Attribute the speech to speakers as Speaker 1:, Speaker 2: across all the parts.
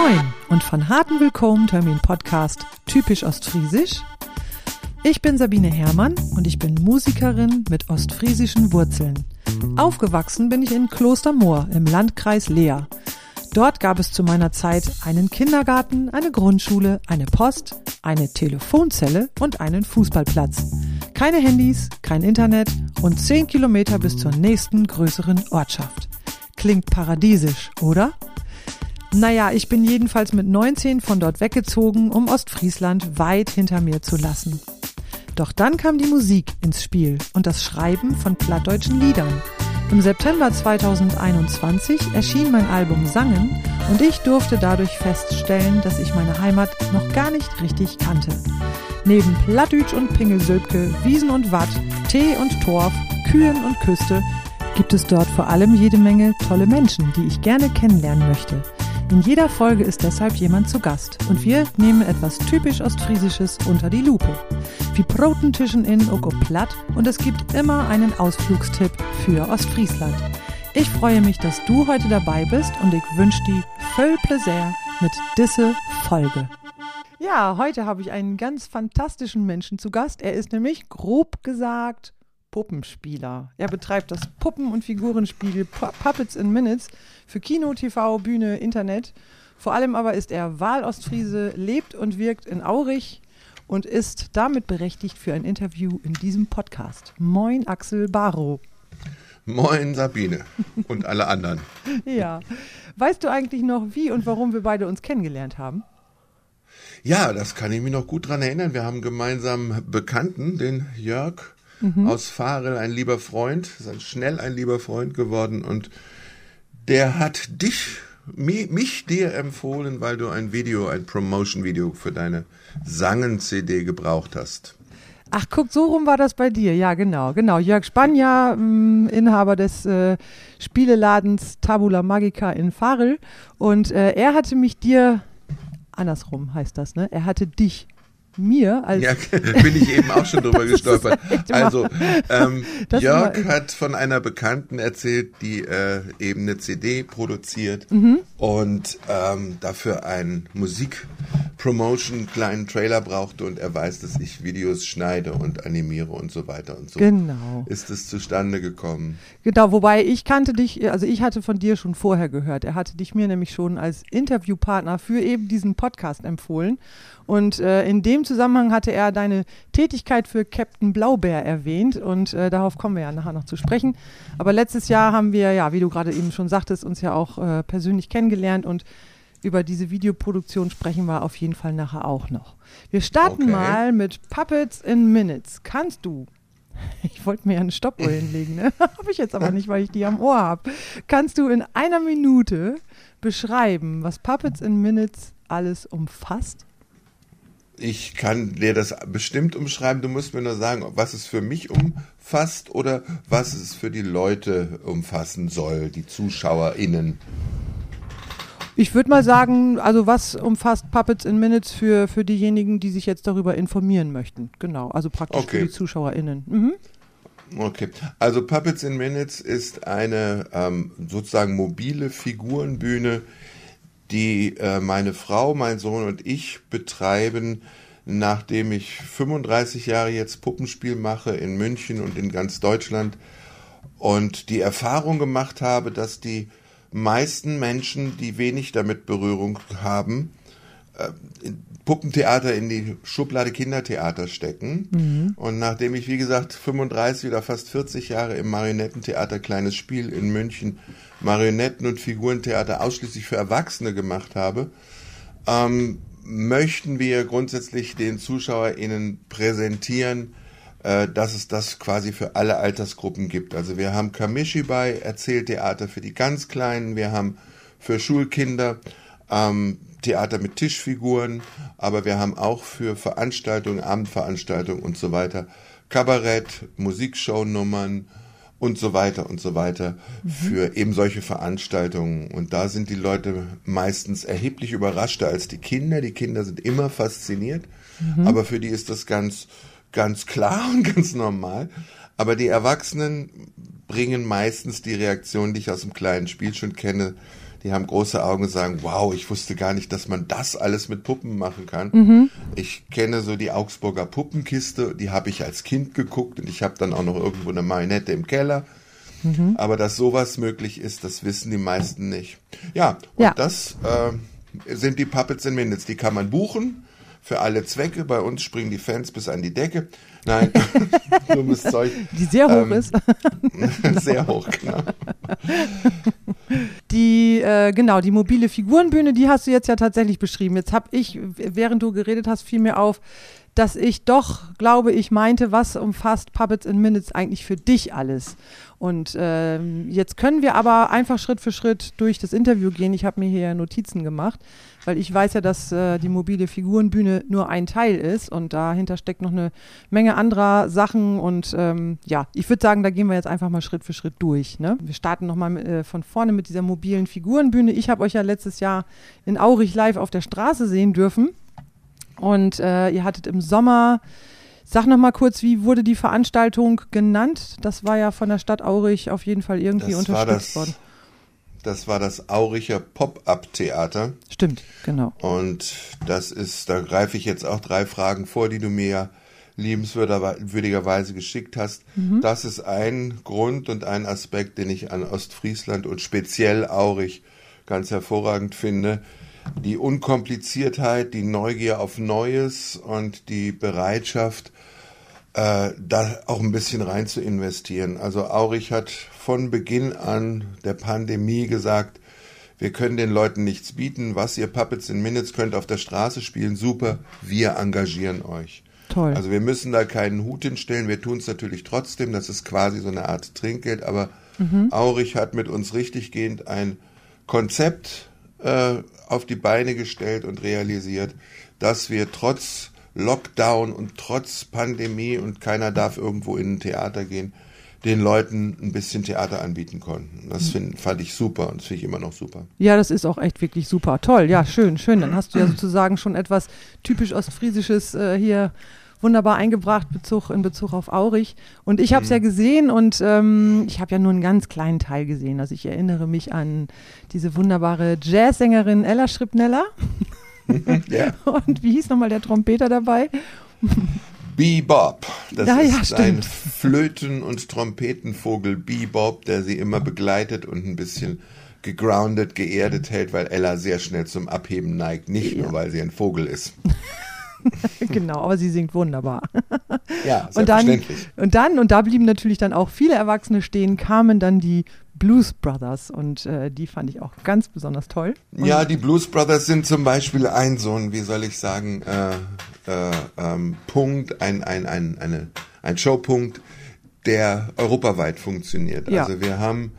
Speaker 1: Moin und von harten Willkommen Termin Podcast typisch ostfriesisch. Ich bin Sabine Herrmann und ich bin Musikerin mit ostfriesischen Wurzeln. Aufgewachsen bin ich in Klostermoor im Landkreis Leer. Dort gab es zu meiner Zeit einen Kindergarten, eine Grundschule, eine Post, eine Telefonzelle und einen Fußballplatz. Keine Handys, kein Internet und 10 Kilometer bis zur nächsten größeren Ortschaft. Klingt paradiesisch, oder? Naja, ich bin jedenfalls mit 19 von dort weggezogen, um Ostfriesland weit hinter mir zu lassen. Doch dann kam die Musik ins Spiel und das Schreiben von plattdeutschen Liedern. Im September 2021 erschien mein Album Sangen und ich durfte dadurch feststellen, dass ich meine Heimat noch gar nicht richtig kannte. Neben Plattdütsch und Pingelsülpke, Wiesen und Watt, Tee und Torf, Kühen und Küste gibt es dort vor allem jede Menge tolle Menschen, die ich gerne kennenlernen möchte. In jeder Folge ist deshalb jemand zu Gast und wir nehmen etwas typisch Ostfriesisches unter die Lupe. Wie Protentischen in Oko Platt und es gibt immer einen Ausflugstipp für Ostfriesland. Ich freue mich, dass du heute dabei bist und ich wünsche dir viel Plaisir mit diese Folge. Ja, heute habe ich einen ganz fantastischen Menschen zu Gast. Er ist nämlich grob gesagt Puppenspieler. Er betreibt das Puppen- und Figurenspiel Puppets in Minutes für Kino, TV, Bühne, Internet. Vor allem aber ist er Wahlostfriese, lebt und wirkt in Aurich und ist damit berechtigt für ein Interview in diesem Podcast. Moin Axel Barrow.
Speaker 2: Moin Sabine und alle anderen.
Speaker 1: ja. Weißt du eigentlich noch, wie und warum wir beide uns kennengelernt haben?
Speaker 2: Ja, das kann ich mich noch gut dran erinnern. Wir haben gemeinsam Bekannten, den Jörg mhm. aus Farel, ein lieber Freund, ist schnell ein lieber Freund geworden und der hat dich, mich, dir empfohlen, weil du ein Video, ein Promotion-Video für deine Sangen-CD gebraucht hast.
Speaker 1: Ach, guck, so rum war das bei dir. Ja, genau, genau. Jörg Spanja, mh, Inhaber des äh, Spieleladens Tabula Magica in Farel. Und äh, er hatte mich dir, andersrum heißt das, ne? Er hatte dich mir als.
Speaker 2: Ja, bin ich eben auch schon drüber gestolpert. Also, ähm, Jörg hat von einer Bekannten erzählt, die äh, eben eine CD produziert mhm. und ähm, dafür einen Musikpromotion kleinen Trailer brauchte und er weiß, dass ich Videos schneide und animiere und so weiter und so.
Speaker 1: Genau.
Speaker 2: Ist es zustande gekommen.
Speaker 1: Genau, wobei ich kannte dich, also ich hatte von dir schon vorher gehört. Er hatte dich mir nämlich schon als Interviewpartner für eben diesen Podcast empfohlen. Und äh, in dem Zusammenhang hatte er deine Tätigkeit für Captain Blaubeer erwähnt und äh, darauf kommen wir ja nachher noch zu sprechen. Aber letztes Jahr haben wir, ja, wie du gerade eben schon sagtest, uns ja auch äh, persönlich kennengelernt und über diese Videoproduktion sprechen wir auf jeden Fall nachher auch noch. Wir starten okay. mal mit Puppets in Minutes. Kannst du ich wollte mir ja eine Stoppuhr hinlegen, ne? habe ich jetzt aber nicht, weil ich die am Ohr habe. Kannst du in einer Minute beschreiben, was Puppets in Minutes alles umfasst?
Speaker 2: Ich kann dir das bestimmt umschreiben. Du musst mir nur sagen, was es für mich umfasst oder was es für die Leute umfassen soll, die ZuschauerInnen.
Speaker 1: Ich würde mal sagen, also was umfasst Puppets in Minutes für, für diejenigen, die sich jetzt darüber informieren möchten? Genau, also praktisch okay. für die ZuschauerInnen. Mhm.
Speaker 2: Okay, also Puppets in Minutes ist eine ähm, sozusagen mobile Figurenbühne, die äh, meine Frau, mein Sohn und ich betreiben, nachdem ich 35 Jahre jetzt Puppenspiel mache in München und in ganz Deutschland und die Erfahrung gemacht habe, dass die meisten Menschen, die wenig damit Berührung haben, äh, Puppentheater in die Schublade Kindertheater stecken. Mhm. Und nachdem ich, wie gesagt, 35 oder fast 40 Jahre im Marionettentheater Kleines Spiel in München Marionetten- und Figurentheater ausschließlich für Erwachsene gemacht habe, ähm, möchten wir grundsätzlich den ZuschauerInnen präsentieren, äh, dass es das quasi für alle Altersgruppen gibt. Also wir haben Kamishibai, Erzähltheater für die ganz Kleinen, wir haben für Schulkinder ähm, Theater mit Tischfiguren, aber wir haben auch für Veranstaltungen, Abendveranstaltungen und so weiter Kabarett, Musikshow-Nummern, und so weiter und so weiter mhm. für eben solche Veranstaltungen. Und da sind die Leute meistens erheblich überraschter als die Kinder. Die Kinder sind immer fasziniert, mhm. aber für die ist das ganz, ganz klar und ganz normal. Aber die Erwachsenen bringen meistens die Reaktion, die ich aus dem kleinen Spiel schon kenne, die haben große Augen und sagen, wow, ich wusste gar nicht, dass man das alles mit Puppen machen kann. Mhm. Ich kenne so die Augsburger Puppenkiste, die habe ich als Kind geguckt und ich habe dann auch noch irgendwo eine Marionette im Keller. Mhm. Aber dass sowas möglich ist, das wissen die meisten nicht. Ja, und ja. das äh, sind die Puppets in Minutes. Die kann man buchen für alle Zwecke. Bei uns springen die Fans bis an die Decke. Nein,
Speaker 1: dummes Zeug. Die sehr hoch ähm, ist.
Speaker 2: sehr hoch, genau.
Speaker 1: Die, äh, genau, die mobile Figurenbühne, die hast du jetzt ja tatsächlich beschrieben. Jetzt habe ich, während du geredet hast, fiel mir auf, dass ich doch, glaube ich, meinte, was umfasst Puppets in Minutes eigentlich für dich alles? Und äh, jetzt können wir aber einfach Schritt für Schritt durch das Interview gehen. Ich habe mir hier Notizen gemacht, weil ich weiß ja, dass äh, die mobile Figurenbühne nur ein Teil ist und dahinter steckt noch eine Menge anderer Sachen. Und ähm, ja, ich würde sagen, da gehen wir jetzt einfach mal Schritt für Schritt durch. Ne? Wir starten nochmal äh, von vorne mit dieser mobilen Figurenbühne. Ich habe euch ja letztes Jahr in Aurich live auf der Straße sehen dürfen. Und äh, ihr hattet im Sommer, sag noch mal kurz, wie wurde die Veranstaltung genannt? Das war ja von der Stadt Aurich auf jeden Fall irgendwie das unterstützt worden.
Speaker 2: Das war das Auricher Pop-Up-Theater.
Speaker 1: Stimmt, genau.
Speaker 2: Und das ist, da greife ich jetzt auch drei Fragen vor, die du mir ja liebenswürdigerweise geschickt hast. Mhm. Das ist ein Grund und ein Aspekt, den ich an Ostfriesland und speziell Aurich ganz hervorragend finde die Unkompliziertheit, die Neugier auf Neues und die Bereitschaft, äh, da auch ein bisschen rein zu investieren. Also Aurich hat von Beginn an der Pandemie gesagt, wir können den Leuten nichts bieten. Was ihr Puppets in Minutes könnt auf der Straße spielen, super. Wir engagieren euch. Toll. Also wir müssen da keinen Hut hinstellen. Wir tun es natürlich trotzdem. Das ist quasi so eine Art Trinkgeld. Aber mhm. Aurich hat mit uns richtiggehend ein Konzept äh, auf die Beine gestellt und realisiert, dass wir trotz Lockdown und trotz Pandemie und keiner darf irgendwo in ein Theater gehen, den Leuten ein bisschen Theater anbieten konnten. Das find, fand ich super und das finde ich immer noch super.
Speaker 1: Ja, das ist auch echt wirklich super. Toll, ja, schön, schön. Dann hast du ja sozusagen schon etwas typisch Ostfriesisches äh, hier wunderbar eingebracht Bezug, in Bezug auf Aurich. Und ich habe es mhm. ja gesehen und ähm, ich habe ja nur einen ganz kleinen Teil gesehen. Also ich erinnere mich an diese wunderbare Jazzsängerin Ella Schripneller. ja. Und wie hieß nochmal der Trompeter dabei?
Speaker 2: Bebop. Das ja, ist ja, ein Flöten- und Trompetenvogel Bebop, der sie immer begleitet und ein bisschen gegroundet, geerdet hält, weil Ella sehr schnell zum Abheben neigt. Nicht ja. nur, weil sie ein Vogel ist.
Speaker 1: genau, aber sie singt wunderbar.
Speaker 2: Ja,
Speaker 1: und dann, und dann, und da blieben natürlich dann auch viele Erwachsene stehen, kamen dann die Blues Brothers und äh, die fand ich auch ganz besonders toll. Und
Speaker 2: ja, die Blues Brothers sind zum Beispiel ein so ein, wie soll ich sagen, äh, äh, ähm, Punkt, ein, ein, ein, eine, ein Showpunkt, der europaweit funktioniert. Ja. Also wir haben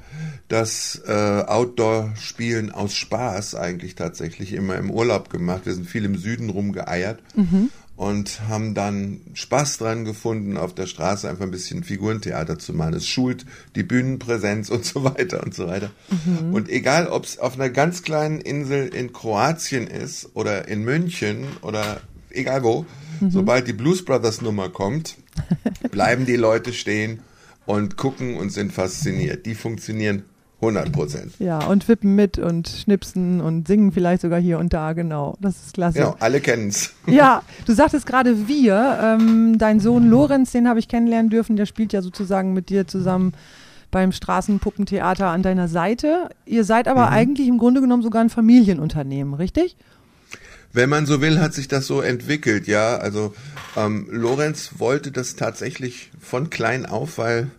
Speaker 2: das äh, Outdoor-Spielen aus Spaß eigentlich tatsächlich immer im Urlaub gemacht. Wir sind viel im Süden rumgeeiert mhm. Und haben dann Spaß dran gefunden, auf der Straße einfach ein bisschen Figurentheater zu machen. Es schult die Bühnenpräsenz und so weiter und so weiter. Mhm. Und egal, ob es auf einer ganz kleinen Insel in Kroatien ist oder in München oder egal wo, mhm. sobald die Blues Brothers Nummer kommt, bleiben die Leute stehen und gucken und sind fasziniert. Die funktionieren 100 Prozent.
Speaker 1: Ja, und wippen mit und schnipsen und singen vielleicht sogar hier und da, genau. Das ist klasse.
Speaker 2: Genau, alle kennen es.
Speaker 1: Ja, du sagtest gerade wir. Ähm, dein Sohn Lorenz, den habe ich kennenlernen dürfen, der spielt ja sozusagen mit dir zusammen beim Straßenpuppentheater an deiner Seite. Ihr seid aber mhm. eigentlich im Grunde genommen sogar ein Familienunternehmen, richtig?
Speaker 2: Wenn man so will, hat sich das so entwickelt, ja. Also ähm, Lorenz wollte das tatsächlich von klein auf, weil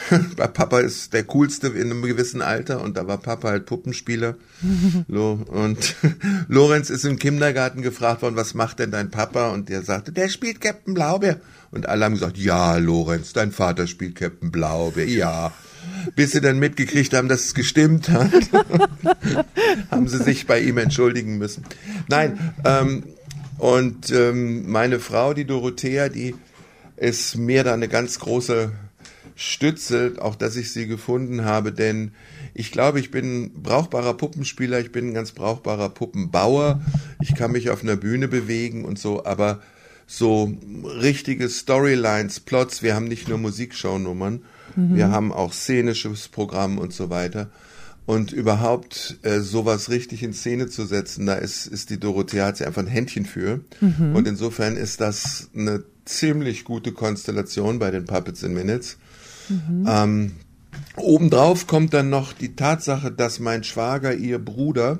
Speaker 2: Papa ist der coolste in einem gewissen Alter und da war Papa halt Puppenspieler. und Lorenz ist im Kindergarten gefragt worden, was macht denn dein Papa? Und der sagte, der spielt Captain Blaubeer. Und alle haben gesagt, ja, Lorenz, dein Vater spielt Captain Blaubeer, ja. Bis sie dann mitgekriegt haben, dass es gestimmt hat, haben sie sich bei ihm entschuldigen müssen. Nein, ähm, und ähm, meine Frau, die Dorothea, die ist mir da eine ganz große Stütze, auch dass ich sie gefunden habe, denn ich glaube, ich bin ein brauchbarer Puppenspieler, ich bin ein ganz brauchbarer Puppenbauer, ich kann mich auf einer Bühne bewegen und so, aber so richtige Storylines, Plots, wir haben nicht nur Musikshow-Nummern, mhm. wir haben auch szenisches Programm und so weiter. Und überhaupt äh, sowas richtig in Szene zu setzen, da ist, ist die Dorothea hat sie einfach ein Händchen für. Mhm. Und insofern ist das eine ziemlich gute Konstellation bei den Puppets in Minutes. Mhm. Ähm, obendrauf kommt dann noch die Tatsache, dass mein Schwager, ihr Bruder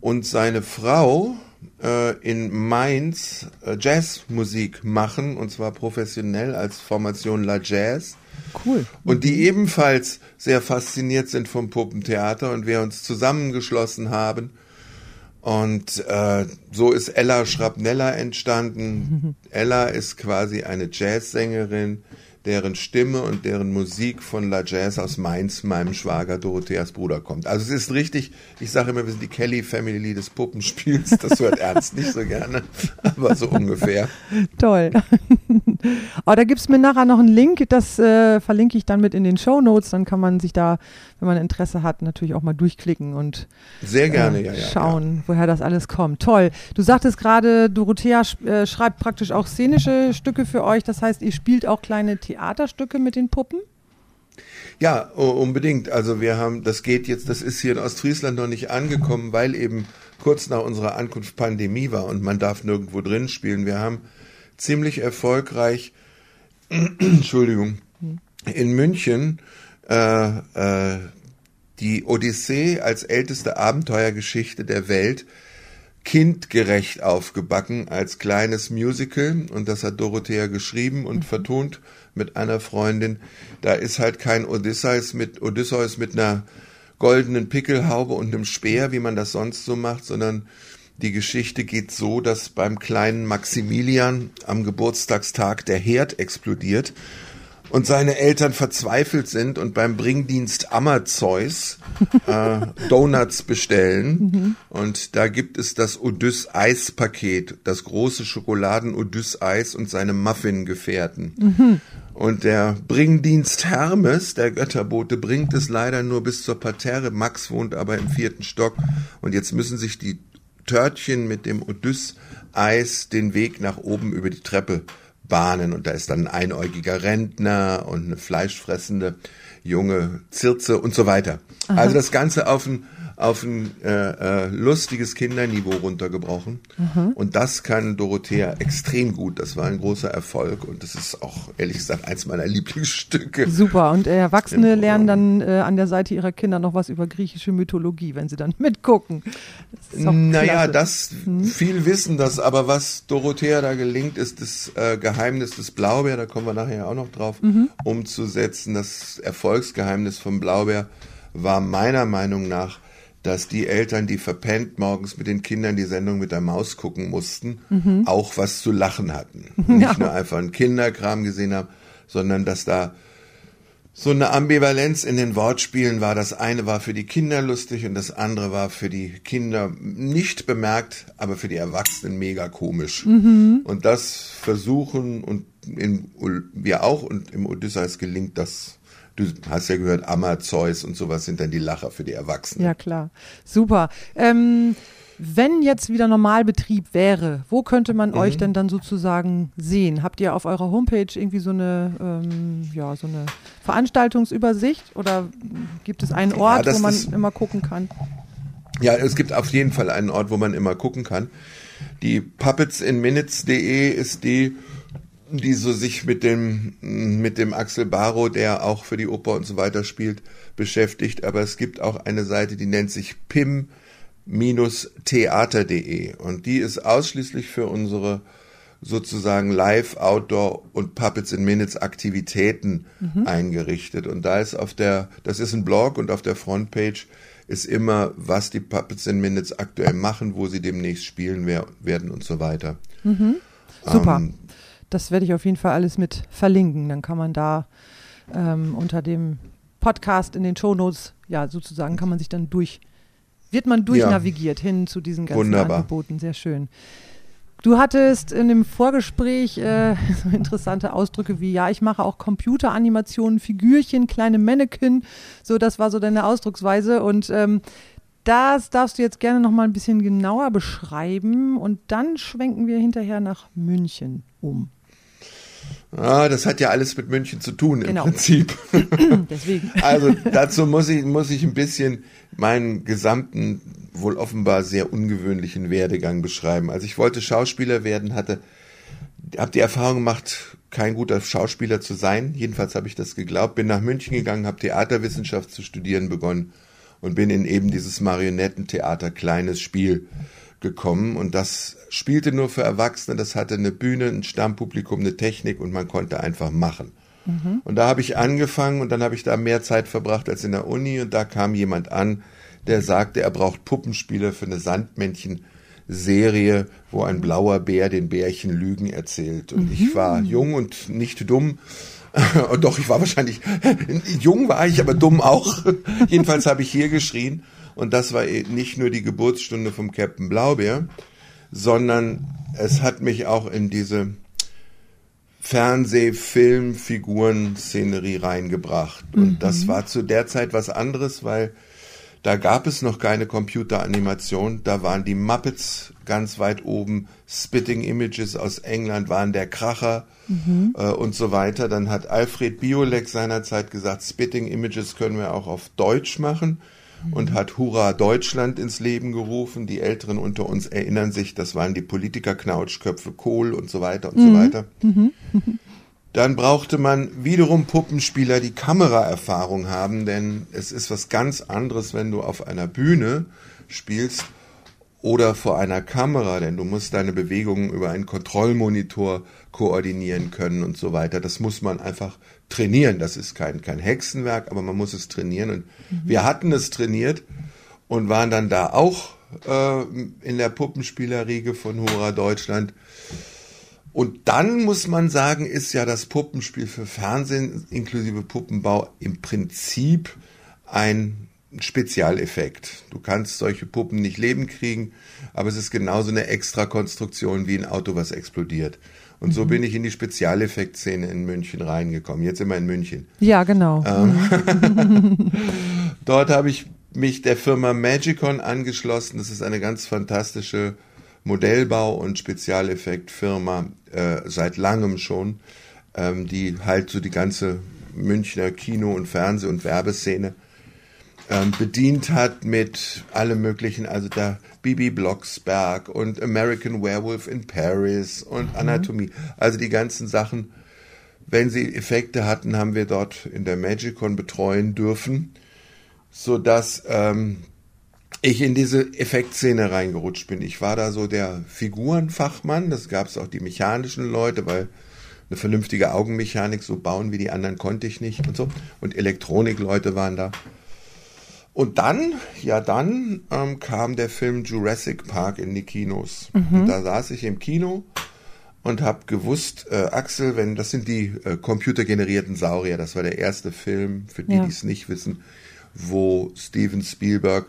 Speaker 2: und seine Frau äh, in Mainz äh, Jazzmusik machen, und zwar professionell als Formation La Jazz.
Speaker 1: Cool.
Speaker 2: Und die ebenfalls sehr fasziniert sind vom Puppentheater und wir uns zusammengeschlossen haben. Und äh, so ist Ella Schrapnella entstanden. Ella ist quasi eine Jazzsängerin, deren Stimme und deren Musik von La Jazz aus Mainz, meinem Schwager Dorotheas Bruder kommt. Also es ist richtig, ich sage immer, wir sind die Kelly Family des Puppenspiels. Das hört Ernst nicht so gerne, aber so ungefähr.
Speaker 1: Toll. aber da gibt es mir nachher noch einen Link, das äh, verlinke ich dann mit in den Show Notes. Dann kann man sich da, wenn man Interesse hat, natürlich auch mal durchklicken und
Speaker 2: sehr gerne äh, ja,
Speaker 1: ja, schauen, ja. woher das alles kommt. Toll. Du sagtest gerade, Dorothea äh, schreibt praktisch auch szenische Stücke für euch. Das heißt, ihr spielt auch kleine Theater Theaterstücke mit den Puppen?
Speaker 2: Ja, unbedingt. Also wir haben, das geht jetzt, das ist hier in Ostfriesland noch nicht angekommen, weil eben kurz nach unserer Ankunft Pandemie war und man darf nirgendwo drin spielen. Wir haben ziemlich erfolgreich, Entschuldigung, in München äh, äh, die Odyssee als älteste Abenteuergeschichte der Welt kindgerecht aufgebacken als kleines Musical und das hat Dorothea geschrieben und mhm. vertont mit einer Freundin. Da ist halt kein Odysseus mit Odysseus mit einer goldenen Pickelhaube und einem Speer, wie man das sonst so macht, sondern die Geschichte geht so, dass beim kleinen Maximilian am Geburtstagstag der Herd explodiert und seine Eltern verzweifelt sind und beim Bringdienst Ammerzeus äh, Donuts bestellen. Mhm. Und da gibt es das Odyss-Eis-Paket, das große Schokoladen-Odyss-Eis und seine Muffin-Gefährten. Mhm. Und der Bringdienst Hermes, der Götterbote, bringt es leider nur bis zur Parterre. Max wohnt aber im vierten Stock. Und jetzt müssen sich die Törtchen mit dem Odyss-Eis den Weg nach oben über die Treppe Bahnen und da ist dann ein einäugiger Rentner und eine fleischfressende junge Zirze und so weiter. Aha. Also das Ganze auf ein auf ein äh, äh, lustiges Kinderniveau runtergebrochen. Mhm. Und das kann Dorothea extrem gut. Das war ein großer Erfolg und das ist auch, ehrlich gesagt, eins meiner Lieblingsstücke.
Speaker 1: Super. Und Erwachsene lernen dann äh, an der Seite ihrer Kinder noch was über griechische Mythologie, wenn sie dann mitgucken.
Speaker 2: Das naja, das, mhm. viel wissen das, aber was Dorothea da gelingt, ist das äh, Geheimnis des Blaubeer, da kommen wir nachher auch noch drauf, mhm. umzusetzen. Das Erfolgsgeheimnis vom Blaubeer war meiner Meinung nach dass die Eltern, die verpennt morgens mit den Kindern die Sendung mit der Maus gucken mussten, mhm. auch was zu lachen hatten. Ja. Nicht nur einfach einen Kinderkram gesehen haben, sondern dass da so eine Ambivalenz in den Wortspielen war. Das eine war für die Kinder lustig und das andere war für die Kinder nicht bemerkt, aber für die Erwachsenen mega komisch. Mhm. Und das versuchen und in, wir auch und im Odysseus gelingt das Du hast ja gehört, Amazeus und sowas sind dann die Lacher für die Erwachsenen.
Speaker 1: Ja, klar. Super. Ähm, wenn jetzt wieder Normalbetrieb wäre, wo könnte man mhm. euch denn dann sozusagen sehen? Habt ihr auf eurer Homepage irgendwie so eine, ähm, ja, so eine Veranstaltungsübersicht oder gibt es einen Ort, ja, wo man immer gucken kann?
Speaker 2: Ja, es gibt auf jeden Fall einen Ort, wo man immer gucken kann. Die puppetsinminutes.de ist die die so sich mit dem, mit dem Axel Barrow, der auch für die Oper und so weiter spielt, beschäftigt. Aber es gibt auch eine Seite, die nennt sich pim-theater.de und die ist ausschließlich für unsere sozusagen Live, Outdoor und Puppets in Minutes Aktivitäten mhm. eingerichtet. Und da ist auf der, das ist ein Blog und auf der Frontpage ist immer, was die Puppets in Minutes aktuell machen, wo sie demnächst spielen werden und so weiter.
Speaker 1: Mhm. Super. Ähm, das werde ich auf jeden Fall alles mit verlinken. Dann kann man da ähm, unter dem Podcast in den Shownotes, ja, sozusagen kann man sich dann durch, wird man durchnavigiert ja. hin zu diesen ganzen Wunderbar. Angeboten. Sehr schön. Du hattest in dem Vorgespräch äh, so interessante Ausdrücke wie, ja, ich mache auch Computeranimationen, Figürchen, kleine Mannequin. So, das war so deine Ausdrucksweise. Und ähm, das darfst du jetzt gerne noch mal ein bisschen genauer beschreiben. Und dann schwenken wir hinterher nach München um.
Speaker 2: Ah, das hat ja alles mit München zu tun im
Speaker 1: Genau.
Speaker 2: Prinzip.
Speaker 1: Deswegen.
Speaker 2: Also dazu muss ich, muss ich ein bisschen meinen gesamten, wohl offenbar sehr ungewöhnlichen Werdegang beschreiben. Also ich wollte Schauspieler werden, hatte, habe die Erfahrung gemacht, kein guter Schauspieler zu sein. Jedenfalls habe ich das geglaubt. Bin nach München gegangen, habe Theaterwissenschaft zu studieren begonnen und bin in eben dieses Marionettentheater Kleines Spiel gekommen. Und das spielte nur für Erwachsene. Das hatte eine Bühne, ein Stammpublikum, eine Technik und man konnte einfach machen. Und da habe ich angefangen und dann habe ich da mehr Zeit verbracht als in der Uni und da kam jemand an, der sagte, er braucht Puppenspieler für eine Sandmännchen-Serie, wo ein blauer Bär den Bärchen Lügen erzählt. Und ich war jung und nicht dumm. Und Doch, ich war wahrscheinlich, jung war ich, aber dumm auch. Jedenfalls habe ich hier geschrien. Und das war eh nicht nur die Geburtsstunde vom Captain Blaubeer, sondern es hat mich auch in diese Fernseh-, Film-, Figuren, Szenerie reingebracht. Und das war zu der Zeit was anderes, weil da gab es noch keine Computeranimation. Da waren die Muppets ganz weit oben. Spitting Images aus England waren der Kracher äh, und so weiter. Dann hat Alfred Biolek seinerzeit gesagt, Spitting Images können wir auch auf Deutsch machen und hat Hurra Deutschland ins Leben gerufen. Die Älteren unter uns erinnern sich, das waren die Politiker-Knautschköpfe Kohl und so weiter und so weiter. Dann brauchte man wiederum Puppenspieler, die Kameraerfahrung haben, denn es ist was ganz anderes, wenn du auf einer Bühne spielst oder vor einer Kamera, denn du musst deine Bewegungen über einen Kontrollmonitor koordinieren können und so weiter. Das muss man einfach trainieren. Das ist kein, kein Hexenwerk, aber man muss es trainieren. Und wir hatten es trainiert und waren dann da auch äh, in der Puppenspielerriege von Hurra Deutschland. Und dann muss man sagen, ist ja das Puppenspiel für Fernsehen inklusive Puppenbau im Prinzip ein Spezialeffekt. Du kannst solche Puppen nicht leben kriegen, aber es ist genauso eine Extrakonstruktion wie ein Auto, was explodiert. Und so bin ich in die Spezialeffektszene in München reingekommen. Jetzt immer in München.
Speaker 1: Ja, genau.
Speaker 2: Dort habe ich mich der Firma Magicon angeschlossen. Das ist eine ganz fantastische Modellbau- und Spezialeffektfirma äh, seit langem schon, ähm, die halt so die ganze Münchner Kino- und Fernseh- und Werbeszene ähm, bedient hat mit allem möglichen, also da Bibi Blocksberg und American Werewolf in Paris und Anatomie, also die ganzen Sachen. Wenn sie Effekte hatten, haben wir dort in der Magicon betreuen dürfen, so dass ähm, ich in diese Effektszene reingerutscht bin. Ich war da so der Figurenfachmann, das gab es auch die mechanischen Leute, weil eine vernünftige Augenmechanik so bauen wie die anderen konnte ich nicht und so. Und Elektronikleute waren da. Und dann, ja dann, ähm, kam der Film Jurassic Park in die Kinos. Und da saß ich im Kino und habe gewusst, äh, Axel, wenn das sind die äh, computergenerierten Saurier, das war der erste Film, für die,
Speaker 1: Ja.
Speaker 2: die es nicht wissen, wo Steven Spielberg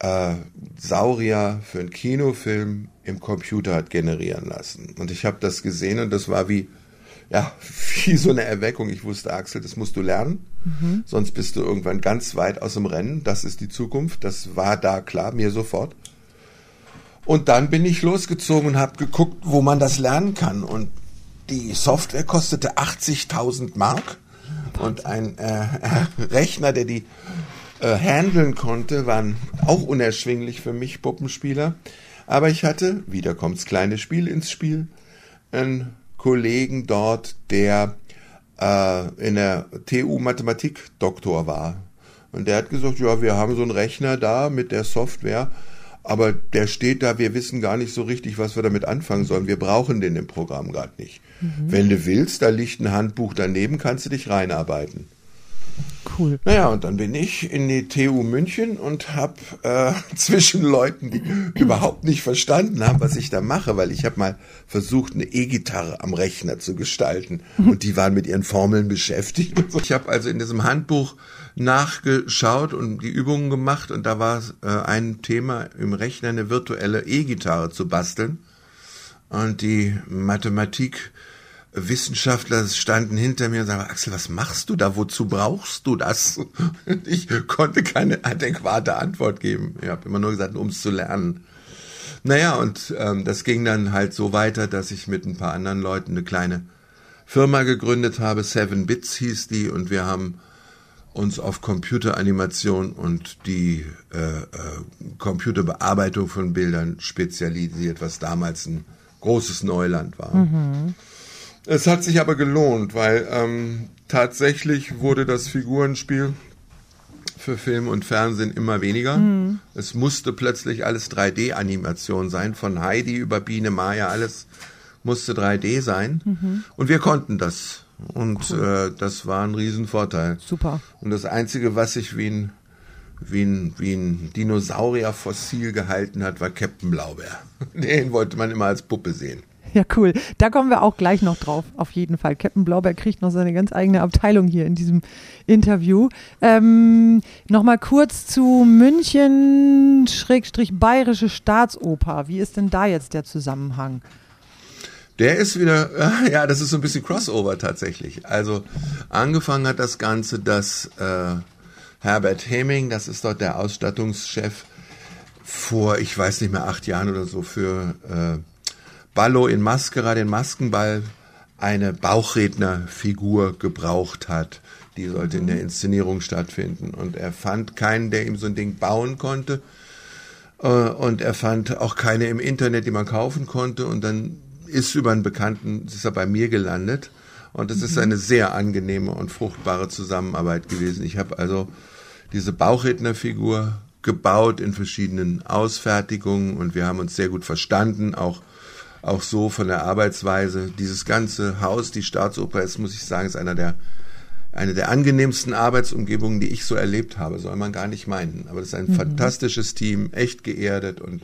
Speaker 2: äh, Saurier für einen Kinofilm im Computer hat generieren lassen. Und ich habe das gesehen und das war wie, ja, wie so eine Erweckung. Ich wusste, Axel, das musst du lernen, sonst bist du irgendwann ganz weit aus dem Rennen. Das ist die Zukunft. Das war da klar, mir sofort. Und dann bin ich losgezogen und habe geguckt, wo man das lernen kann. Und die Software kostete 80.000 Mark. Und ein äh, Rechner, der die äh, handeln konnte, waren auch unerschwinglich für mich Puppenspieler. Aber ich hatte, wieder kommt's kleine Spiel ins Spiel, einen Kollegen dort, der äh, in der TU Mathematik Doktor war. Und der hat gesagt, ja, wir haben so einen Rechner da mit der Software, aber der steht da, wir wissen gar nicht so richtig, was wir damit anfangen sollen. Wir brauchen den im Programm gerade nicht. Wenn du willst, da liegt ein Handbuch daneben, kannst du dich reinarbeiten.
Speaker 1: Cool.
Speaker 2: Naja, und dann bin ich in die TU München und habe äh, zwischen Leuten, die überhaupt nicht verstanden haben, was ich da mache, weil ich habe mal versucht, eine E-Gitarre am Rechner zu gestalten und die waren mit ihren Formeln beschäftigt. Ich habe also in diesem Handbuch nachgeschaut und die Übungen gemacht und da war äh, ein Thema im Rechner eine virtuelle E-Gitarre zu basteln und die Mathematik Wissenschaftler standen hinter mir und sagten, Axel, was machst du da? Wozu brauchst du das? Und ich konnte keine adäquate Antwort geben. Ich habe immer nur gesagt, um es zu lernen. Naja, und ähm, das ging dann halt so weiter, dass ich mit ein paar anderen Leuten eine kleine Firma gegründet habe. Seven Bits hieß die und wir haben uns auf Computeranimation und die äh, äh, Computerbearbeitung von Bildern spezialisiert, was damals ein großes Neuland war. Mhm. Es hat sich aber gelohnt, weil ähm, tatsächlich wurde das Figurenspiel für Film und Fernsehen immer weniger. Mhm. Es musste plötzlich alles 3D-Animation sein, von Heidi über Biene Maya, alles musste 3D sein. Mhm. Und wir konnten das. Und cool. äh, das war ein Riesenvorteil.
Speaker 1: Super.
Speaker 2: Und das Einzige, was sich wie ein, wie ein, wie ein Dinosaurierfossil gehalten hat, war Captain Blaubeer. Den wollte man immer als Puppe sehen.
Speaker 1: Ja, cool. Da kommen wir auch gleich noch drauf, auf jeden Fall. Captain Blaubeer kriegt noch seine ganz eigene Abteilung hier in diesem Interview. Ähm, Nochmal kurz zu München, Schrägstrich Bayerische Staatsoper. Wie ist denn da jetzt der Zusammenhang?
Speaker 2: Der ist wieder, ja, das ist so ein bisschen Crossover tatsächlich. Also angefangen hat das Ganze, dass äh, Herbert Heming, das ist dort der Ausstattungschef, vor, ich weiß nicht mehr, acht Jahren oder so für äh, Ballo in Maskera, den Maskenball, eine Bauchrednerfigur gebraucht hat. Die sollte in der Inszenierung stattfinden. Und er fand keinen, der ihm so ein Ding bauen konnte. Äh, und er fand auch keine im Internet, die man kaufen konnte. Und dann ist über einen Bekannten, ist er bei mir gelandet. Und es ist mhm. eine sehr angenehme und fruchtbare Zusammenarbeit gewesen. Ich habe also diese Bauchrednerfigur gebaut in verschiedenen Ausfertigungen und wir haben uns sehr gut verstanden, auch auch so von der Arbeitsweise. Dieses ganze Haus, die Staatsoper ist, muss ich sagen, ist einer der eine der angenehmsten Arbeitsumgebungen, die ich so erlebt habe, soll man gar nicht meinen. Aber das ist ein mhm. fantastisches Team, echt geerdet und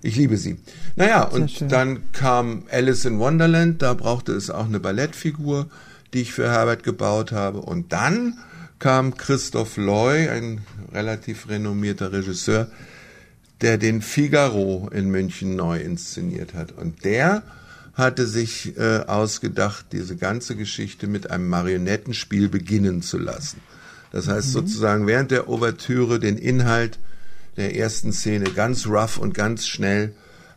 Speaker 2: ich liebe sie. Naja, und dann kam Alice in Wonderland, da brauchte es auch eine Ballettfigur, die ich für Herbert gebaut habe. Und dann kam Christoph Loy, ein relativ renommierter Regisseur, der den Figaro in München neu inszeniert hat. Und der hatte sich äh, ausgedacht, diese ganze Geschichte mit einem Marionettenspiel beginnen zu lassen. Das heißt mhm. sozusagen während der Ouvertüre den Inhalt der ersten Szene ganz rough und ganz schnell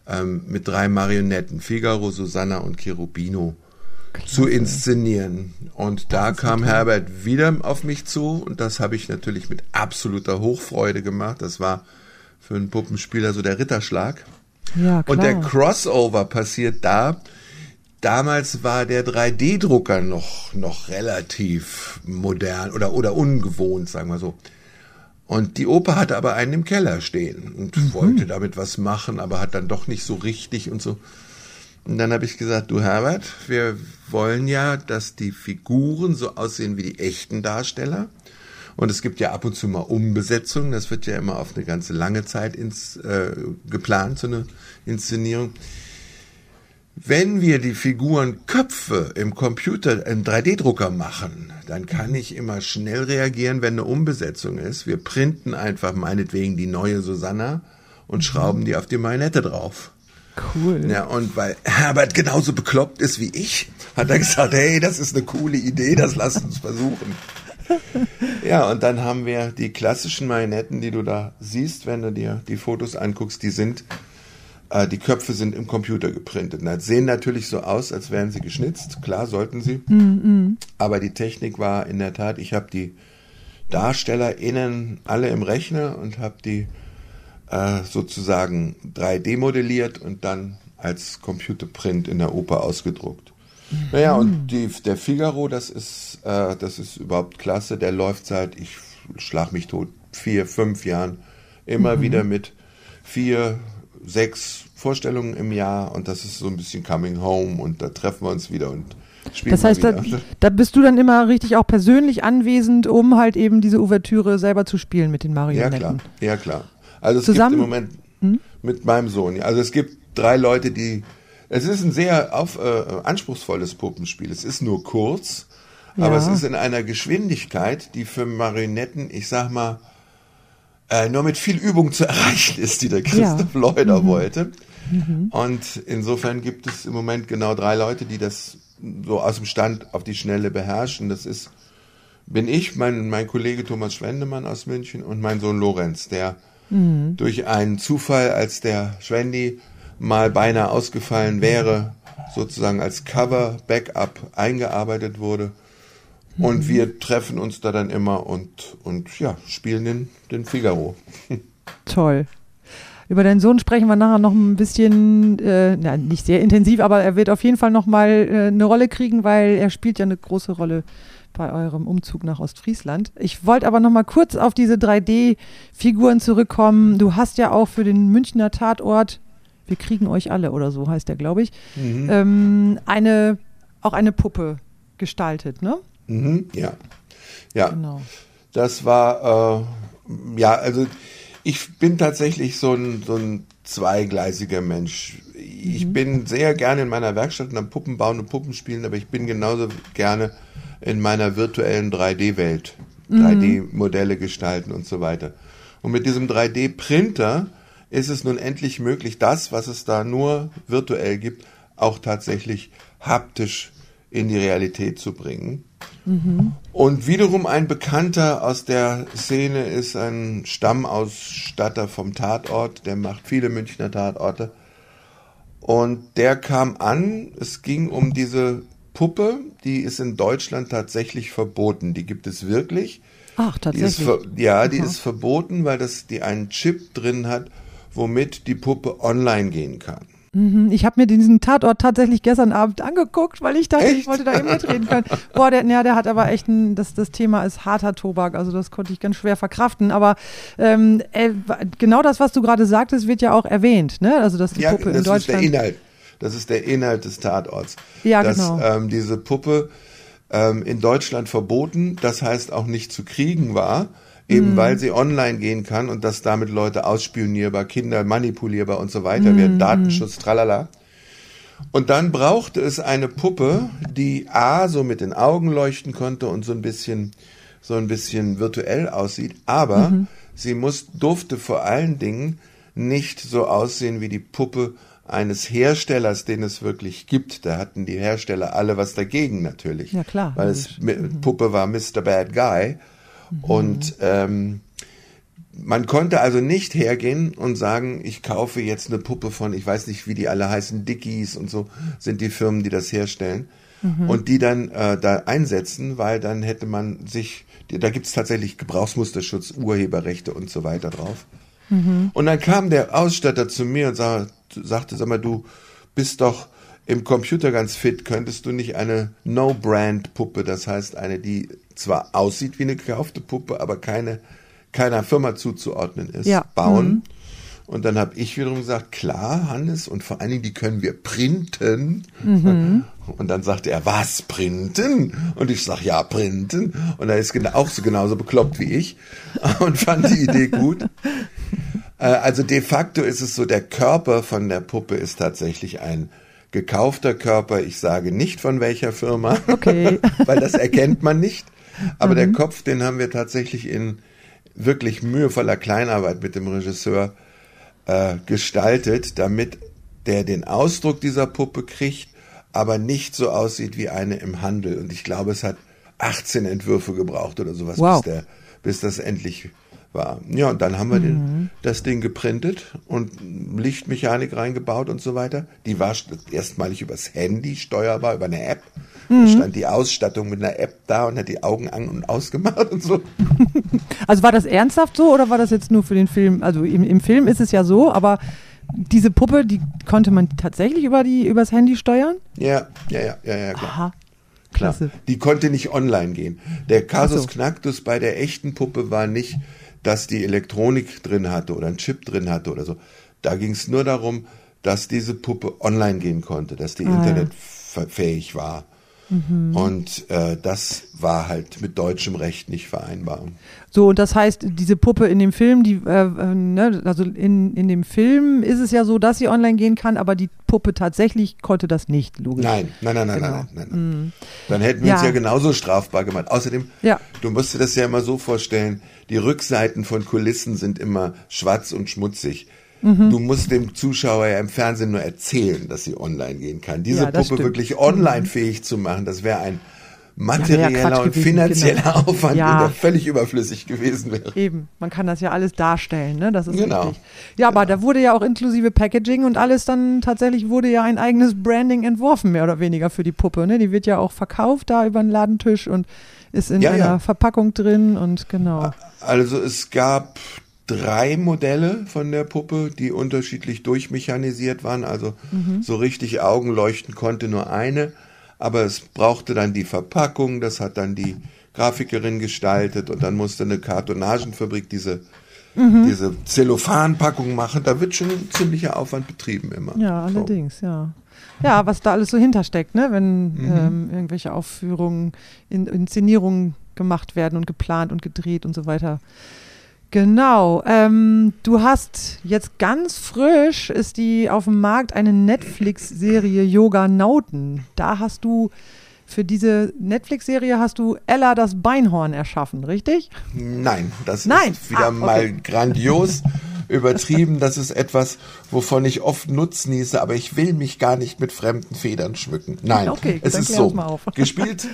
Speaker 2: ähm, mit drei Marionetten, Figaro, Susanna und Cherubino, Klasse. zu inszenieren. Und da kam toll. Herbert wieder auf mich zu und das habe ich natürlich mit absoluter Hochfreude gemacht. Das war für einen Puppenspieler so der Ritterschlag. Ja, klar. Und der Crossover passiert da. Damals war der 3D-Drucker noch, noch relativ modern oder, oder ungewohnt, sagen wir so. Und die Oper hatte aber einen im Keller stehen und mhm. wollte damit was machen, aber hat dann doch nicht so richtig und so. Und dann habe ich gesagt, du Herbert, wir wollen ja, dass die Figuren so aussehen wie die echten Darsteller. Und es gibt ja ab und zu mal Umbesetzungen. Das wird ja immer auf eine ganze lange Zeit ins, äh, geplant, so eine Inszenierung. Wenn wir die Figurenköpfe im Computer, im 3D-Drucker machen, dann kann ich immer schnell reagieren, wenn eine Umbesetzung ist. Wir printen einfach meinetwegen die neue Susanna und schrauben die auf die Marionette drauf.
Speaker 1: Cool.
Speaker 2: Ja, und weil Herbert genauso bekloppt ist wie ich, hat er gesagt, hey, das ist eine coole Idee, das lass uns versuchen. ja, und dann haben wir die klassischen Marionetten, die du da siehst, wenn du dir die Fotos anguckst, die sind, äh, die Köpfe sind im Computer geprintet. Na, sehen natürlich so aus, als wären sie geschnitzt. Klar, sollten sie. Mm -mm. Aber die Technik war in der Tat, ich habe die DarstellerInnen alle im Rechner und habe die äh, sozusagen 3D modelliert und dann als Computerprint in der Oper ausgedruckt. Naja, und die, der Figaro, das ist, äh, das ist überhaupt klasse. Der läuft seit, ich schlag mich tot, vier, fünf Jahren immer mhm. wieder mit vier, sechs Vorstellungen im Jahr und das ist so ein bisschen Coming Home und da treffen wir uns wieder und spielen
Speaker 1: Das heißt, da, da, bist du dann immer richtig auch persönlich anwesend, um halt eben diese Ouvertüre selber zu spielen mit den Marionetten.
Speaker 2: Ja, klar. Ja, klar. Also es Zusammen? gibt im Moment hm? mit meinem Sohn, also es gibt drei Leute, die es ist ein sehr auf, äh, anspruchsvolles Puppenspiel. Es ist nur kurz, ja. aber es ist in einer Geschwindigkeit, die für Marionetten, ich sag mal, äh, nur mit viel Übung zu erreichen ist, die der Christoph ja. Leuder mhm. wollte. Mhm. Und insofern gibt es im Moment genau drei Leute, die das so aus dem Stand auf die Schnelle beherrschen. Das ist bin ich, mein, mein Kollege Thomas Schwendemann aus München und mein Sohn Lorenz, der mhm. durch einen Zufall, als der Schwendi mal beinahe ausgefallen wäre, sozusagen als Cover, Backup eingearbeitet wurde. Und mhm. wir treffen uns da dann immer und, und ja, spielen den, den Figaro.
Speaker 1: Toll. Über deinen Sohn sprechen wir nachher noch ein bisschen, äh, na, nicht sehr intensiv, aber er wird auf jeden Fall noch mal äh, eine Rolle kriegen, weil er spielt ja eine große Rolle bei eurem Umzug nach Ostfriesland. Ich wollte aber noch mal kurz auf diese 3D-Figuren zurückkommen. Du hast ja auch für den Münchner Tatort, wir kriegen euch alle oder so heißt der, glaube ich, mhm. ähm, eine, auch eine Puppe gestaltet, ne?
Speaker 2: Mhm, ja. Ja. Genau. Das war, äh, ja, also ich bin tatsächlich so ein, so ein zweigleisiger Mensch. Ich mhm. bin sehr gerne in meiner Werkstatt und am Puppen bauen und Puppen spielen, aber ich bin genauso gerne in meiner virtuellen 3D-Welt. 3D-Modelle mhm. gestalten und so weiter. Und mit diesem 3D-Printer ist es nun endlich möglich, das, was es da nur virtuell gibt, auch tatsächlich haptisch in die Realität zu bringen. Mhm. Und wiederum ein Bekannter aus der Szene ist ein Stammausstatter vom Tatort, der macht viele Münchner Tatorte. Und der kam an, es ging um diese Puppe, die ist in Deutschland tatsächlich verboten. Die gibt es wirklich.
Speaker 1: Ach, tatsächlich.
Speaker 2: Die ja, die Aha. ist verboten, weil das die einen Chip drin hat, womit die Puppe online gehen kann.
Speaker 1: Mhm, ich habe mir diesen Tatort tatsächlich gestern Abend angeguckt, weil ich dachte, echt? ich wollte da eben mitreden können. Boah, der, ja, der hat aber echt ein, das, das Thema ist harter Tobak, also das konnte ich ganz schwer verkraften. Aber ähm, äh, genau das, was du gerade sagtest, wird ja auch erwähnt, ne? Also dass die
Speaker 2: ja,
Speaker 1: Puppe
Speaker 2: in
Speaker 1: Deutschland.
Speaker 2: Ist der Inhalt. Das ist der Inhalt des Tatorts.
Speaker 1: Ja,
Speaker 2: dass,
Speaker 1: genau.
Speaker 2: Ähm, diese Puppe ähm, in Deutschland verboten, das heißt auch nicht zu kriegen war eben mhm. weil sie online gehen kann und dass damit Leute ausspionierbar, Kinder manipulierbar und so weiter mhm. werden, Datenschutz, tralala. Und dann brauchte es eine Puppe, die A, so mit den Augen leuchten konnte und so ein bisschen, so ein bisschen virtuell aussieht, aber mhm. sie muss, durfte vor allen Dingen nicht so aussehen wie die Puppe eines Herstellers, den es wirklich gibt. Da hatten die Hersteller alle was dagegen natürlich.
Speaker 1: Ja, klar.
Speaker 2: Weil es mhm. Puppe war Mr. Bad Guy. Mhm. Und ähm, man konnte also nicht hergehen und sagen, ich kaufe jetzt eine Puppe von, ich weiß nicht, wie die alle heißen, Dickies und so sind die Firmen, die das herstellen. Mhm. Und die dann äh, da einsetzen, weil dann hätte man sich, da gibt es tatsächlich Gebrauchsmusterschutz, Urheberrechte und so weiter drauf. Mhm. Und dann kam der Ausstatter zu mir und sag, sagte, sag mal, du bist doch im Computer ganz fit, könntest du nicht eine No-Brand-Puppe, das heißt eine, die zwar aussieht wie eine gekaufte Puppe, aber keine keiner Firma zuzuordnen ist,
Speaker 1: ja.
Speaker 2: bauen. Mhm. Und dann habe ich wiederum gesagt, klar, Hannes, und vor allen Dingen, die können wir printen. Mhm. Und dann sagte er, was, printen? Und ich sage, ja, printen. Und er ist auch so genauso bekloppt wie ich und fand die Idee gut. Äh, also de facto ist es so, der Körper von der Puppe ist tatsächlich ein gekaufter Körper. Ich sage nicht von welcher Firma,
Speaker 1: okay.
Speaker 2: weil das erkennt man nicht. Aber mhm. der Kopf, den haben wir tatsächlich in wirklich mühevoller Kleinarbeit mit dem Regisseur äh, gestaltet, damit der den Ausdruck dieser Puppe kriegt, aber nicht so aussieht wie eine im Handel. Und ich glaube, es hat 18 Entwürfe gebraucht oder sowas,
Speaker 1: wow.
Speaker 2: bis, der, bis das endlich war. Ja, und dann haben wir mhm. den, das Ding geprintet und Lichtmechanik reingebaut und so weiter. Die war erstmalig übers Handy steuerbar, über eine App. Mhm. Da stand die Ausstattung mit einer App da und hat die Augen an und ausgemacht und so.
Speaker 1: Also war das ernsthaft so oder war das jetzt nur für den Film? Also im, im Film ist es ja so, aber diese Puppe, die konnte man tatsächlich über die übers Handy steuern?
Speaker 2: Ja, ja, ja, ja, ja klar.
Speaker 1: Aha.
Speaker 2: Klasse. Die konnte nicht online gehen. Der Kasus so. Knacktus bei der echten Puppe war nicht, dass die Elektronik drin hatte oder ein Chip drin hatte oder so. Da ging es nur darum, dass diese Puppe online gehen konnte, dass die ah, internetfähig war. Mhm. Und äh, das war halt mit deutschem Recht nicht vereinbar.
Speaker 1: So, und das heißt, diese Puppe in dem Film, die, äh, äh, ne, also in, in dem Film ist es ja so, dass sie online gehen kann, aber die Puppe tatsächlich konnte das nicht, logisch.
Speaker 2: Nein, nein, nein, nein, genau. nein, nein, nein. Mhm. Dann hätten wir ja. uns ja genauso strafbar gemacht. Außerdem,
Speaker 1: ja.
Speaker 2: du musst dir das ja immer so vorstellen, die Rückseiten von Kulissen sind immer schwarz und schmutzig. Mhm. Du musst dem Zuschauer ja im Fernsehen nur erzählen, dass sie online gehen kann. Diese
Speaker 1: ja,
Speaker 2: Puppe
Speaker 1: stimmt.
Speaker 2: wirklich online fähig zu machen, das wäre ein materieller
Speaker 1: ja,
Speaker 2: und
Speaker 1: gewesen,
Speaker 2: finanzieller
Speaker 1: genau.
Speaker 2: Aufwand,
Speaker 1: Ja.
Speaker 2: der völlig überflüssig gewesen wäre.
Speaker 1: Eben, man kann das ja alles darstellen, ne? Das ist
Speaker 2: Genau.
Speaker 1: richtig. Ja, aber da wurde ja auch inklusive Packaging und alles dann tatsächlich wurde ja ein eigenes Branding entworfen, mehr oder weniger für die Puppe, ne? Die wird ja auch verkauft da über den Ladentisch und ist in
Speaker 2: Ja,
Speaker 1: einer
Speaker 2: ja.
Speaker 1: Verpackung drin und genau.
Speaker 2: Also es gab drei Modelle von der Puppe, die unterschiedlich durchmechanisiert waren. Also
Speaker 1: Mhm.
Speaker 2: so richtig Augen leuchten konnte nur eine. Aber es brauchte dann die Verpackung, das hat dann die Grafikerin gestaltet und dann musste eine Kartonagenfabrik diese,
Speaker 1: Mhm.
Speaker 2: diese Zellophanpackung machen. Da wird schon ein ziemlicher Aufwand betrieben immer.
Speaker 1: Ja,
Speaker 2: So.
Speaker 1: allerdings, ja. Ja, was da alles so hintersteckt, ne? wenn
Speaker 2: Mhm.
Speaker 1: ähm, irgendwelche Aufführungen, in, Inszenierungen gemacht werden und geplant und gedreht und so weiter. Genau. Ähm, du hast jetzt ganz frisch ist die auf dem Markt eine Netflix-Serie Yoga Nauten. Da hast du für diese Netflix-Serie hast du Ella das Beinhorn erschaffen, richtig?
Speaker 2: Nein, das
Speaker 1: Nein.
Speaker 2: ist wieder
Speaker 1: Ah, okay.
Speaker 2: mal grandios übertrieben. Das ist etwas, wovon ich oft Nutznieße, aber ich will mich gar nicht mit fremden Federn schmücken. Nein,
Speaker 1: Okay,
Speaker 2: es ist so.
Speaker 1: uns mal auf.
Speaker 2: Gespielt,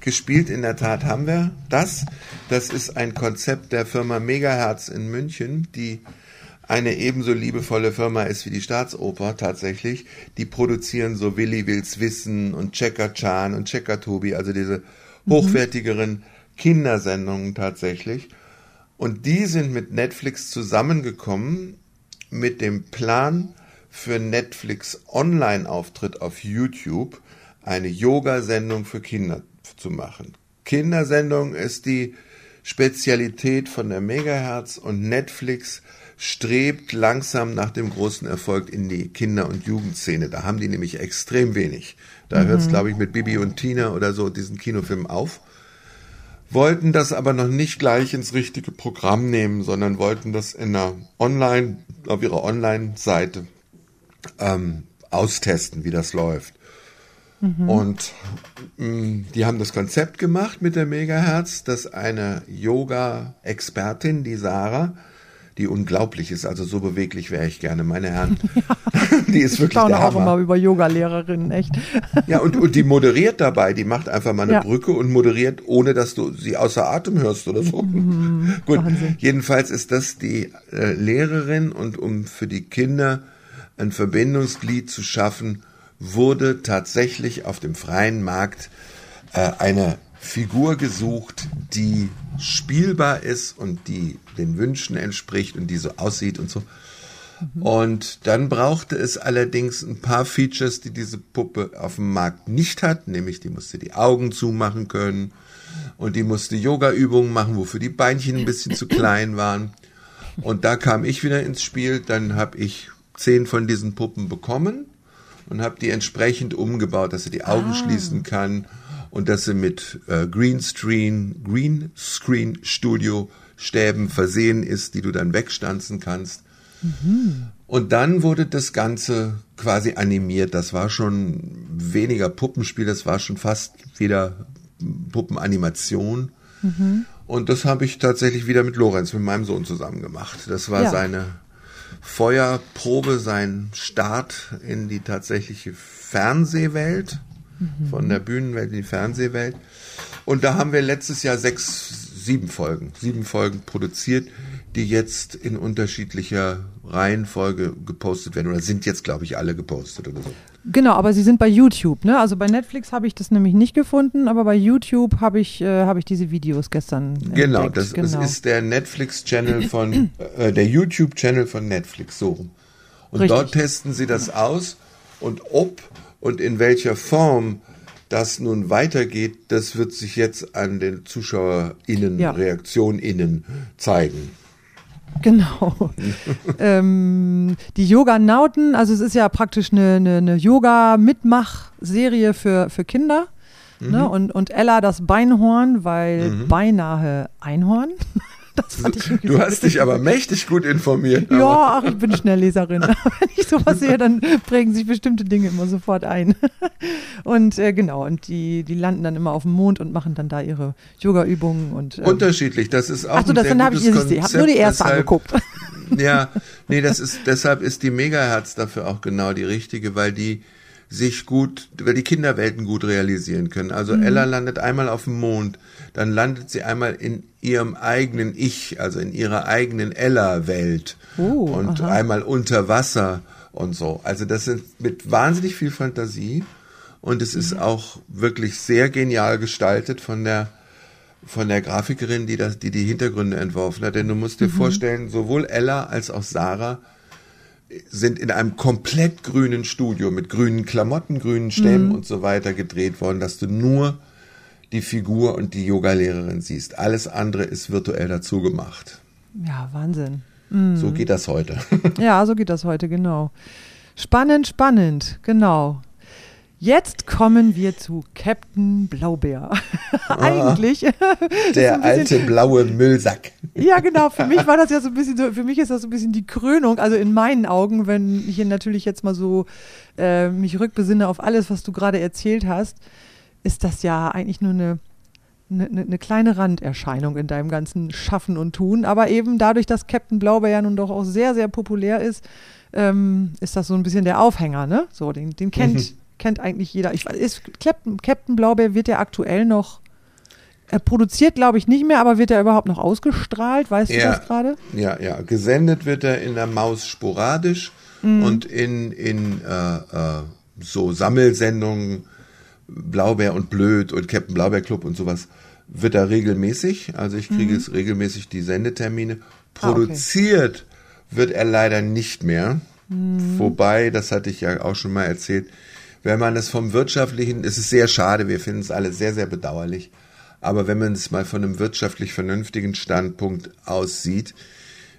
Speaker 2: gespielt in der Tat haben wir das. Das ist ein Konzept der Firma Megahertz in München, die eine ebenso liebevolle Firma ist wie die Staatsoper tatsächlich. Die produzieren so Willi Wills Wissen und Checker Chan und Checker Tobi, also diese hochwertigeren Kindersendungen tatsächlich. Und die sind mit Netflix zusammengekommen mit dem Plan für Netflix Online-Auftritt auf YouTube eine Yoga-Sendung für Kinder zu machen. Kindersendung ist die Spezialität von der Megahertz und Netflix strebt langsam nach dem großen Erfolg in die Kinder- und Jugendszene. Da haben die nämlich extrem wenig. Da hört es, glaube ich, mit Bibi und Tina oder so diesen Kinofilm auf wollten das aber noch nicht gleich ins richtige Programm nehmen, sondern wollten das in einer Online, auf ihrer Online-Seite ähm, austesten, wie das läuft. Und mh, die haben das Konzept gemacht mit der Megahertz, dass eine Yoga-Expertin, die Sarah, die unglaublich ist, also so beweglich wäre ich gerne, meine Herren, die ist
Speaker 1: Ich
Speaker 2: wirklich
Speaker 1: staune
Speaker 2: der
Speaker 1: auch
Speaker 2: Hammer.
Speaker 1: immer über Yoga-Lehrerinnen, echt.
Speaker 2: Ja, und, und die moderiert dabei. Die macht einfach mal eine
Speaker 1: Ja.
Speaker 2: Brücke und moderiert, ohne dass du sie außer Atem hörst oder so. Gut,
Speaker 1: Mhm. Wahnsinn.
Speaker 2: jedenfalls ist das die äh, Lehrerin und um für die Kinder ein Verbindungsglied zu schaffen, wurde tatsächlich auf dem freien Markt äh, eine Figur gesucht, die spielbar ist und die den Wünschen entspricht und die so aussieht und so. Und dann brauchte es allerdings ein paar Features, die diese Puppe auf dem Markt nicht hat, nämlich die musste die Augen zumachen können und die musste Yoga-Übungen machen, wofür die Beinchen ein bisschen zu klein waren. Und da kam ich wieder ins Spiel, dann habe ich zehn von diesen Puppen bekommen und habe die entsprechend umgebaut, dass sie die Augen schließen kann und dass sie mit äh, Greenscreen, Greenscreen Studio Stäben versehen ist, die du dann wegstanzen kannst. Und dann wurde das Ganze quasi animiert. Das war schon weniger Puppenspiel, das war schon fast wieder Puppenanimation. Und das habe ich tatsächlich wieder mit Lorenz, mit meinem Sohn zusammen gemacht. Das war
Speaker 1: Ja.
Speaker 2: seine Feuerprobe, sein Start in die tatsächliche Fernsehwelt, von der Bühnenwelt in die Fernsehwelt. Und da haben wir letztes Jahr sechs, sieben Folgen, sieben Folgen produziert, die jetzt in unterschiedlicher Reihenfolge gepostet werden oder sind jetzt, glaube ich, alle gepostet oder so.
Speaker 1: Genau, aber sie sind bei YouTube, ne? Also bei Netflix habe ich das nämlich nicht gefunden, aber bei YouTube habe ich, äh, habe ich diese Videos gestern
Speaker 2: Genau,
Speaker 1: entdeckt.
Speaker 2: das
Speaker 1: genau.
Speaker 2: ist der Netflix-Channel von, äh, der YouTube-Channel von Netflix, so rum. Und
Speaker 1: Richtig.
Speaker 2: dort testen sie das aus und ob und in welcher Form das nun weitergeht, das wird sich jetzt an den ZuschauerInnen,
Speaker 1: Ja.
Speaker 2: ReaktionInnen zeigen.
Speaker 1: Genau. ähm, die Yoga-Nauten, also es ist ja praktisch eine, eine, eine Yoga-Mitmach-Serie für, für Kinder.
Speaker 2: Mhm.
Speaker 1: Ne? Und, und Ella das Beinhorn, weil beinahe Einhorn. Das fand ich irgendwie
Speaker 2: Du
Speaker 1: so
Speaker 2: hast dich aber mächtig gut informiert. aber-
Speaker 1: Ja, ach, ich bin Schnellleserin. Wenn ich sowas sehe, dann prägen sich bestimmte Dinge immer sofort ein. Und äh, genau, und die, die landen dann immer auf dem Mond und machen dann da ihre Yoga-Übungen und ähm,
Speaker 2: Unterschiedlich, das ist auch
Speaker 1: Achso, das dann habe ich,
Speaker 2: gutes
Speaker 1: ich habe nur die
Speaker 2: Konzept,
Speaker 1: erste
Speaker 2: deshalb-
Speaker 1: angeguckt.
Speaker 2: Ja, nee, das ist, deshalb ist die Megahertz dafür auch genau die richtige, weil die sich gut, weil die Kinderwelten gut realisieren können. Also mhm. Ella landet einmal auf dem Mond, dann landet sie einmal in ihrem eigenen Ich, also in ihrer eigenen Ella-Welt oh, und aha. einmal unter Wasser und so. Also das sind mit wahnsinnig viel Fantasie und es ist mhm. auch wirklich sehr genial gestaltet von der von der Grafikerin, die das, die die Hintergründe entworfen hat. Denn du musst dir mhm. vorstellen, sowohl Ella als auch Sarah sind in einem komplett grünen Studio mit grünen Klamotten, grünen Stämmen mhm. und so weiter gedreht worden, dass du nur die Figur und die Yogalehrerin siehst. Alles andere ist virtuell dazu gemacht.
Speaker 1: Ja, Wahnsinn.
Speaker 2: Mhm. So geht das heute.
Speaker 1: ja, so geht das heute, genau. Spannend, spannend, genau. Jetzt kommen wir zu Captain Blaubeer. Eigentlich.
Speaker 2: Der alte blaue Müllsack.
Speaker 1: ja, genau. Für mich war das ja so ein bisschen so, für mich ist das so ein bisschen die Krönung. Also in meinen Augen, wenn ich hier natürlich jetzt mal so äh, mich rückbesinne auf alles, was du gerade erzählt hast, ist das ja eigentlich nur eine, eine, eine kleine Randerscheinung in deinem ganzen Schaffen und Tun. Aber eben dadurch, dass Captain Blaubeer ja nun doch auch sehr, sehr populär ist, ähm, ist das so ein bisschen der Aufhänger, ne? So, den, den kennt, mhm kennt eigentlich jeder. Ich ist Captain, Captain Blaubeer wird der aktuell noch er produziert, glaube ich, nicht mehr, aber wird er überhaupt noch ausgestrahlt? Weißt ja, du das gerade?
Speaker 2: Ja, ja. Gesendet wird er in der Maus sporadisch mhm. und in, in äh, äh, so Sammelsendungen, Blaubeer und Blöd und Captain Blaubeer Club und sowas, wird er regelmäßig. Also ich kriege mhm. es regelmäßig die Sendetermine. Produziert ah, okay. wird er leider nicht mehr. Mhm. Wobei, das hatte ich ja auch schon mal erzählt, wenn man es vom wirtschaftlichen, es ist sehr schade, wir finden es alle sehr, sehr bedauerlich, aber wenn man es mal von einem wirtschaftlich vernünftigen Standpunkt aussieht,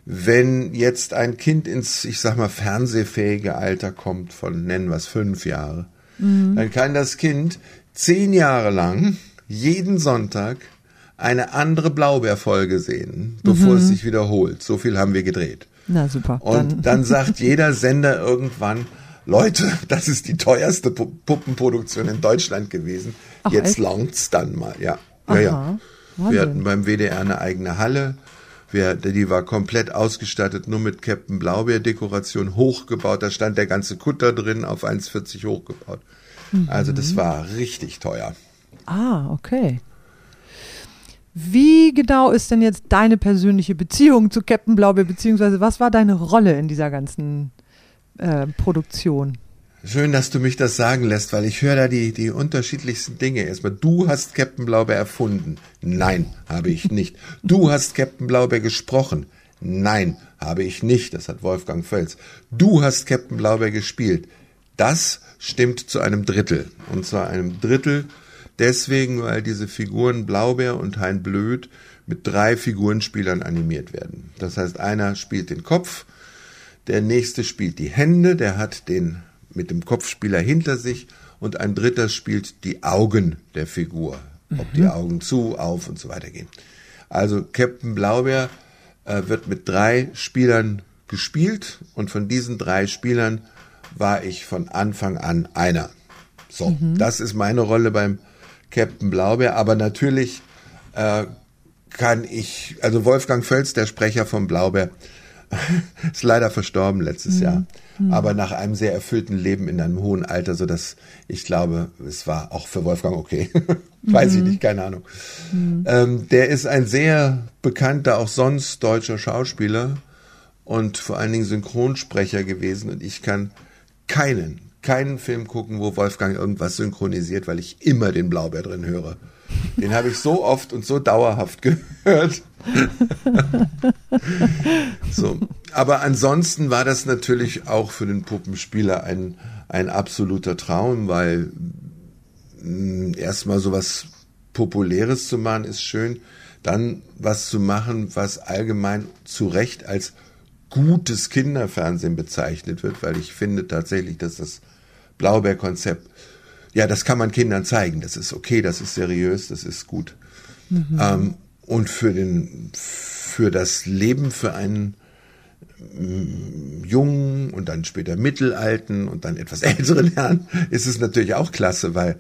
Speaker 2: wenn jetzt ein Kind ins, ich sag mal, fernsehfähige Alter kommt von, nennen wir es, fünf Jahre, mhm. dann kann das Kind zehn Jahre lang jeden Sonntag eine andere Blaubeerfolge sehen, bevor mhm. es sich wiederholt. So viel haben wir gedreht.
Speaker 1: Na super.
Speaker 2: Und dann, dann sagt jeder Sender irgendwann, Leute, das ist die teuerste Puppenproduktion in Deutschland gewesen. Ach, Jetzt langt's dann mal, ja. Ja, ja. Wir hatten beim WDR eine eigene Halle. Wir, die war komplett ausgestattet, nur mit Captain Blaubeer-Dekoration hochgebaut. Da stand der ganze Kutter drin, auf 1,40 hochgebaut. Mhm. Also das war richtig teuer.
Speaker 1: Ah, okay. Wie genau ist denn jetzt deine persönliche Beziehung zu Captain Blaubeer, beziehungsweise was war deine Rolle in dieser ganzen äh, Produktion.
Speaker 2: Schön, dass du mich das sagen lässt, weil ich höre da die, die unterschiedlichsten Dinge. Erstmal, du hast Captain Blaubeer erfunden. Nein, habe ich nicht. Du hast Captain Blaubeer gesprochen. Nein, habe ich nicht. Das hat Wolfgang Völz. Du hast Captain Blaubeer gespielt. Das stimmt zu einem Drittel. Und zwar einem Drittel deswegen, weil diese Figuren Blaubeer und Hein Blöd mit drei Figurenspielern animiert werden. Das heißt, einer spielt den Kopf, der nächste spielt die Hände, der hat den mit dem Kopfspieler hinter sich und ein dritter spielt die Augen der Figur. Ob die mhm. Augen zu, auf und so weiter gehen. Also Captain Blaubeer äh, wird mit drei Spielern gespielt und von diesen drei Spielern war ich von Anfang an einer. So, mhm. das ist meine Rolle beim Captain Blaubeer, aber natürlich äh, kann ich, also Wolfgang Völz, der Sprecher von Blaubeer, ist leider verstorben letztes mhm. Jahr. Mhm. Aber nach einem sehr erfüllten Leben in einem hohen Alter, so dass ich glaube, es war auch für Wolfgang okay. Weiß mhm. ich nicht, keine Ahnung. Mhm. Ähm, der ist ein sehr bekannter, auch sonst deutscher Schauspieler und vor allen Dingen Synchronsprecher gewesen. Und ich kann keinen, keinen Film gucken, wo Wolfgang irgendwas synchronisiert, weil ich immer den Blaubeer drin höre. Den habe ich so oft und so dauerhaft gehört. so. Aber ansonsten war das natürlich auch für den Puppenspieler ein, ein absoluter Traum, weil mm, erstmal so was Populäres zu machen ist schön, dann was zu machen, was allgemein zu Recht als gutes Kinderfernsehen bezeichnet wird, weil ich finde tatsächlich, dass das Blaubeer-Konzept ja, das kann man Kindern zeigen. Das ist okay, das ist seriös, das ist gut. Mhm. Ähm, und für den, für das Leben, für einen mm, jungen und dann später mittelalten und dann etwas älteren Herrn ist es natürlich auch klasse, weil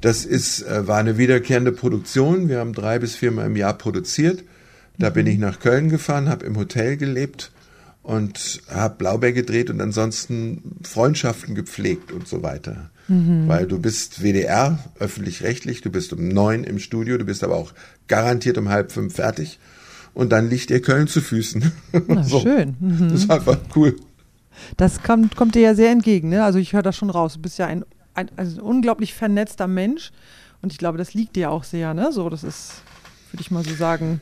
Speaker 2: das ist, äh, war eine wiederkehrende Produktion. Wir haben drei bis viermal im Jahr produziert. Da mhm. bin ich nach Köln gefahren, habe im Hotel gelebt und habe Blaubeer gedreht und ansonsten Freundschaften gepflegt und so weiter. Mhm. Weil du bist WDR, öffentlich-rechtlich, du bist um neun im Studio, du bist aber auch garantiert um halb fünf fertig und dann liegt dir Köln zu Füßen.
Speaker 1: Na, so. Schön.
Speaker 2: Mhm. Das ist einfach cool.
Speaker 1: Das kommt, kommt dir ja sehr entgegen, ne? Also ich höre das schon raus. Du bist ja ein, ein, also ein unglaublich vernetzter Mensch und ich glaube, das liegt dir auch sehr, ne? So, das ist, würde ich mal so sagen.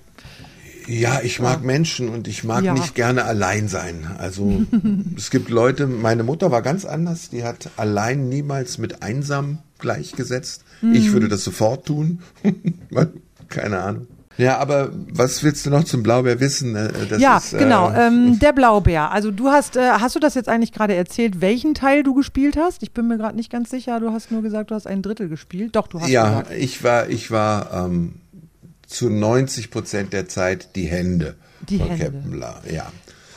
Speaker 2: Ja, ich mag ja. Menschen und ich mag ja. nicht gerne allein sein. Also es gibt Leute, meine Mutter war ganz anders, die hat allein niemals mit einsam gleichgesetzt. Mhm. Ich würde das sofort tun. Keine Ahnung. Ja, aber was willst du noch zum Blaubeer wissen?
Speaker 1: Äh, das ja, ist, genau. Äh, ähm, der Blaubeer. Also du hast, äh, hast du das jetzt eigentlich gerade erzählt, welchen Teil du gespielt hast? Ich bin mir gerade nicht ganz sicher. Du hast nur gesagt, du hast ein Drittel gespielt. Doch, du hast.
Speaker 2: Ja,
Speaker 1: gesagt.
Speaker 2: ich war, ich war ähm, zu 90 Prozent der Zeit die Hände
Speaker 1: die von Hände. Captain.
Speaker 2: Ja.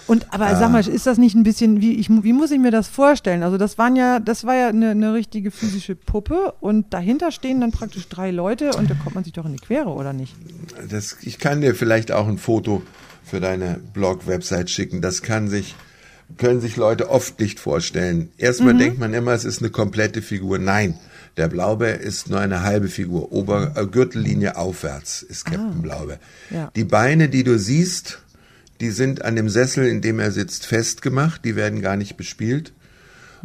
Speaker 1: Und aber ah. sag mal, ist das nicht ein bisschen, wie, ich, wie muss ich mir das vorstellen? Also das waren ja, das war ja eine, eine richtige physische Puppe und dahinter stehen dann praktisch drei Leute und da kommt man sich doch in die Quere, oder nicht?
Speaker 2: Das, ich kann dir vielleicht auch ein Foto für deine Blog-Website schicken. Das kann sich, können sich Leute oft nicht vorstellen. Erstmal mhm. denkt man immer, es ist eine komplette Figur. Nein. Der Blaubeer ist nur eine halbe Figur. Ober äh, Gürtellinie aufwärts ist Captain ah, Blaubeer. Ja. Die Beine, die du siehst, die sind an dem Sessel, in dem er sitzt, festgemacht, die werden gar nicht bespielt.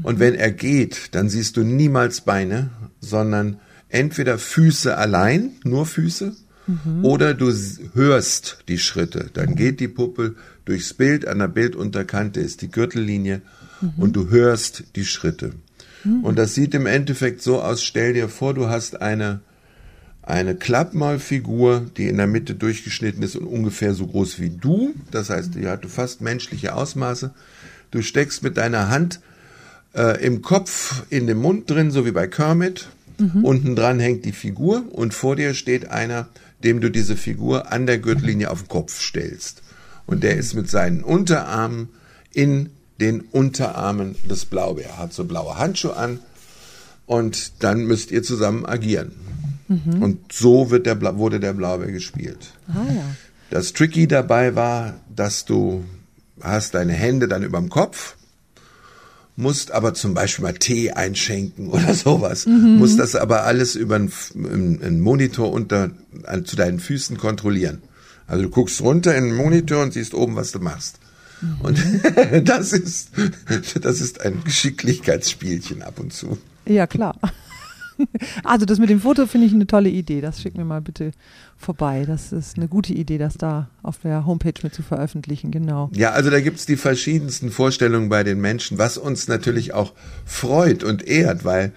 Speaker 2: Und wenn er geht, dann siehst du niemals Beine, sondern entweder Füße allein, nur Füße, mhm. oder du hörst die Schritte. Dann geht die Puppe durchs Bild, an der Bildunterkante ist die Gürtellinie mhm. und du hörst die Schritte. Mhm. Und das sieht im Endeffekt so aus, stell dir vor, du hast eine eine Klappmalfigur, die in der Mitte durchgeschnitten ist und ungefähr so groß wie du. Das heißt, die hatte fast menschliche Ausmaße. Du steckst mit deiner Hand äh, im Kopf in dem Mund drin, so wie bei Kermit. Mhm. Unten dran hängt die Figur und vor dir steht einer, dem du diese Figur an der Gürtellinie auf den Kopf stellst. Und der ist mit seinen Unterarmen in den Unterarmen des Blaubeer. Hat so blaue Handschuhe an und dann müsst ihr zusammen agieren. Mhm. Und so wird der, wurde der Blaubeer gespielt.
Speaker 1: Ah, ja.
Speaker 2: Das Tricky dabei war, dass du hast deine Hände dann überm Kopf, musst aber zum Beispiel mal Tee einschenken oder sowas, mhm. musst das aber alles über einen, einen Monitor unter, zu deinen Füßen kontrollieren. Also du guckst runter in den Monitor und siehst oben, was du machst. Und das ist, das ist ein Geschicklichkeitsspielchen ab und zu.
Speaker 1: Ja, klar. Also das mit dem Foto finde ich eine tolle Idee. Das schick mir mal bitte vorbei. Das ist eine gute Idee, das da auf der Homepage mit zu veröffentlichen, genau.
Speaker 2: Ja, also da gibt es die verschiedensten Vorstellungen bei den Menschen, was uns natürlich auch freut und ehrt, weil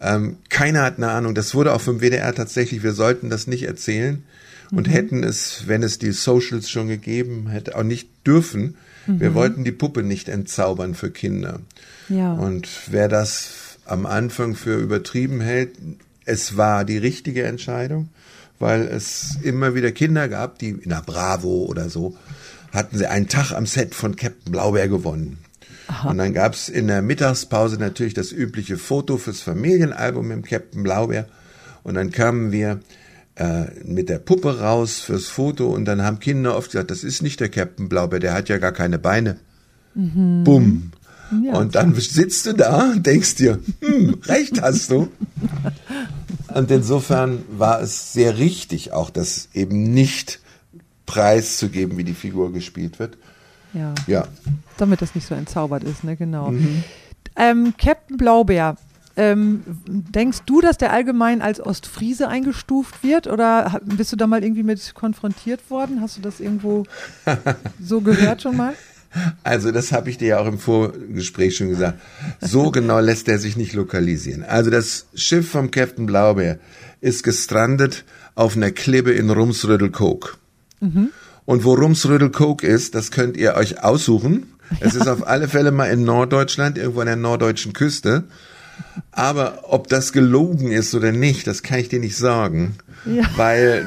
Speaker 2: ähm, keiner hat eine Ahnung. Das wurde auch vom WDR tatsächlich, wir sollten das nicht erzählen und mhm. hätten es, wenn es die Socials schon gegeben hätte, auch nicht dürfen. Mhm. Wir wollten die Puppe nicht entzaubern für Kinder.
Speaker 1: Ja.
Speaker 2: Und wer das am Anfang für übertrieben hält. Es war die richtige Entscheidung, weil es immer wieder Kinder gab, die in der Bravo oder so hatten sie einen Tag am Set von Captain Blaubeer gewonnen. Aha. Und dann gab's in der Mittagspause natürlich das übliche Foto fürs Familienalbum mit Captain Blaubeer. Und dann kamen wir äh, mit der Puppe raus fürs Foto und dann haben Kinder oft gesagt, das ist nicht der Captain Blaubeer, der hat ja gar keine Beine. Mhm. Bumm. Ja, und dann sitzt du da und denkst dir, hm, recht hast du. Und insofern war es sehr richtig, auch das eben nicht preiszugeben, wie die Figur gespielt wird.
Speaker 1: Ja. ja. Damit das nicht so entzaubert ist, ne, genau. Mhm. Ähm, Captain Blaubeer, ähm, denkst du, dass der allgemein als Ostfriese eingestuft wird oder bist du da mal irgendwie mit konfrontiert worden? Hast du das irgendwo so gehört schon mal?
Speaker 2: Also das habe ich dir ja auch im Vorgespräch schon gesagt. So genau lässt er sich nicht lokalisieren. Also das Schiff vom Captain Blaubeer ist gestrandet auf einer Klippe in Rumsrödelkoog. Mhm. Und wo Rumsrödelkoog ist, das könnt ihr euch aussuchen. Es ist auf alle Fälle mal in Norddeutschland, irgendwo an der norddeutschen Küste. Aber ob das gelogen ist oder nicht, das kann ich dir nicht sagen. Ja. Weil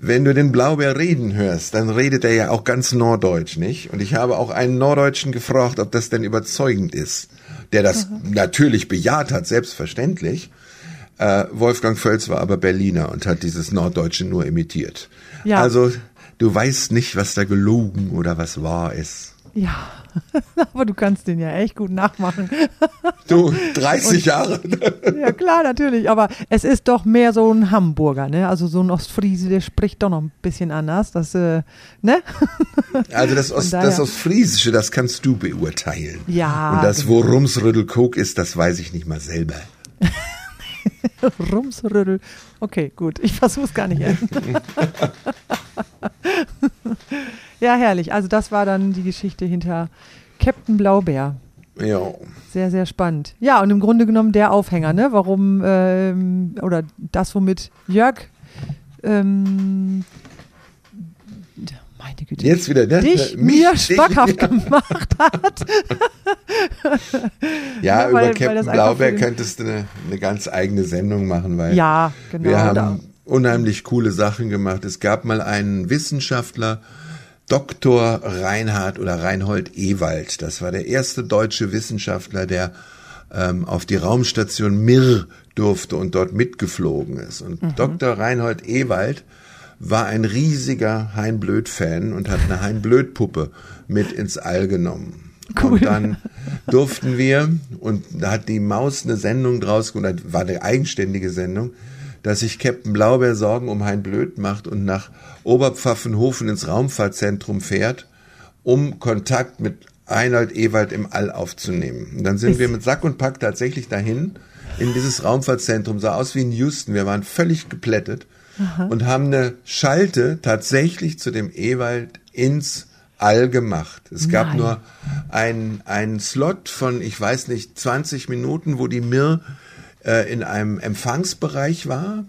Speaker 2: wenn du den Blaubeer reden hörst, dann redet er ja auch ganz norddeutsch, nicht? Und ich habe auch einen Norddeutschen gefragt, ob das denn überzeugend ist, der das mhm. natürlich bejaht hat, selbstverständlich. Äh, Wolfgang Völz war aber Berliner und hat dieses Norddeutsche nur imitiert. Ja. Also du weißt nicht, was da gelogen oder was wahr ist.
Speaker 1: Ja, aber du kannst den ja echt gut nachmachen.
Speaker 2: Du, 30 Jahre.
Speaker 1: Ja, klar, natürlich. Aber es ist doch mehr so ein Hamburger, ne? Also so ein Ostfriese, der spricht doch noch ein bisschen anders. Das, äh, ne?
Speaker 2: Also das, Ost,
Speaker 1: daher-
Speaker 2: das Ostfriesische, das kannst du beurteilen.
Speaker 1: Ja,
Speaker 2: Und das,
Speaker 1: genau.
Speaker 2: worum's Rüttelkok ist, das weiß ich nicht mal selber.
Speaker 1: Rumsrüttel. Okay, gut. Ich versuche es gar nicht. Ja, herrlich. Also das war dann die Geschichte hinter Captain Blaubeer.
Speaker 2: Ja.
Speaker 1: Sehr, sehr spannend. Ja, und im Grunde genommen der Aufhänger, ne? Warum, ähm, oder das, womit Jörg, ähm, meine Güte,
Speaker 2: Jetzt wieder, ne?
Speaker 1: dich
Speaker 2: Mich-
Speaker 1: mir
Speaker 2: dich-
Speaker 1: schmackhaft gemacht hat.
Speaker 2: Ja,
Speaker 1: Ja,
Speaker 2: über
Speaker 1: weil- weil
Speaker 2: Captain Blaubeer könntest du eine, eine ganz eigene Sendung machen, weil
Speaker 1: Ja, genau.
Speaker 2: wir haben
Speaker 1: Da-
Speaker 2: unheimlich coole Sachen gemacht. Es gab mal einen Wissenschaftler, Dr. Reinhard oder Reinhold Ewald. Das war der erste deutsche Wissenschaftler, der ähm, auf die Raumstation Mir durfte und dort mitgeflogen ist. Und
Speaker 1: Mhm.
Speaker 2: Dr. Reinhold Ewald war ein riesiger Hein Blöd-Fan und hat eine Hein Blöd-Puppe mit ins All genommen.
Speaker 1: Cool.
Speaker 2: Und dann durften wir, und da hat die Maus eine Sendung draus gemacht, war eine eigenständige Sendung, dass sich Captain Blaubeer Sorgen um Hein Blöd macht und nach Oberpfaffenhofen ins Raumfahrtzentrum fährt, um Kontakt mit Reinhold Ewald im All aufzunehmen. Und dann sind wir mit Sack und Pack tatsächlich dahin, in dieses Raumfahrtzentrum, sah aus wie in Houston, wir waren völlig geplättet und haben eine Schalte tatsächlich zu dem Ewald ins All gemacht. Es gab
Speaker 1: Nein.
Speaker 2: nur ein, einen Slot von, ich weiß nicht, 20 Minuten, wo die Mir äh, in einem Empfangsbereich war.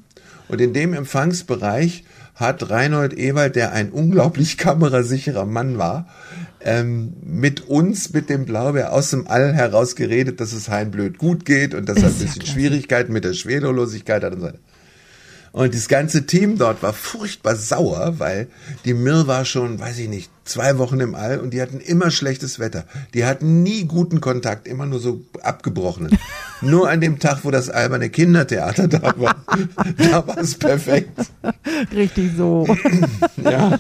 Speaker 2: Und in dem Empfangsbereich hat Reinhold Ewald, der ein unglaublich kamerasicherer Mann war, ähm, mit uns, mit dem Blaubeer aus dem All heraus geredet, dass es Hein blöd gut geht und dass er ein
Speaker 1: ja
Speaker 2: bisschen
Speaker 1: klasse.
Speaker 2: Schwierigkeiten mit der Schwerelosigkeit hat und so weiter. Und das ganze Team dort war furchtbar sauer, weil die Mir war schon, weiß ich nicht, zwei Wochen im All und die hatten immer schlechtes Wetter. Die hatten nie guten Kontakt, immer nur so abgebrochenen. nur an dem Tag, wo das alberne Kindertheater da war, da war es perfekt.
Speaker 1: Richtig so.
Speaker 2: Ja.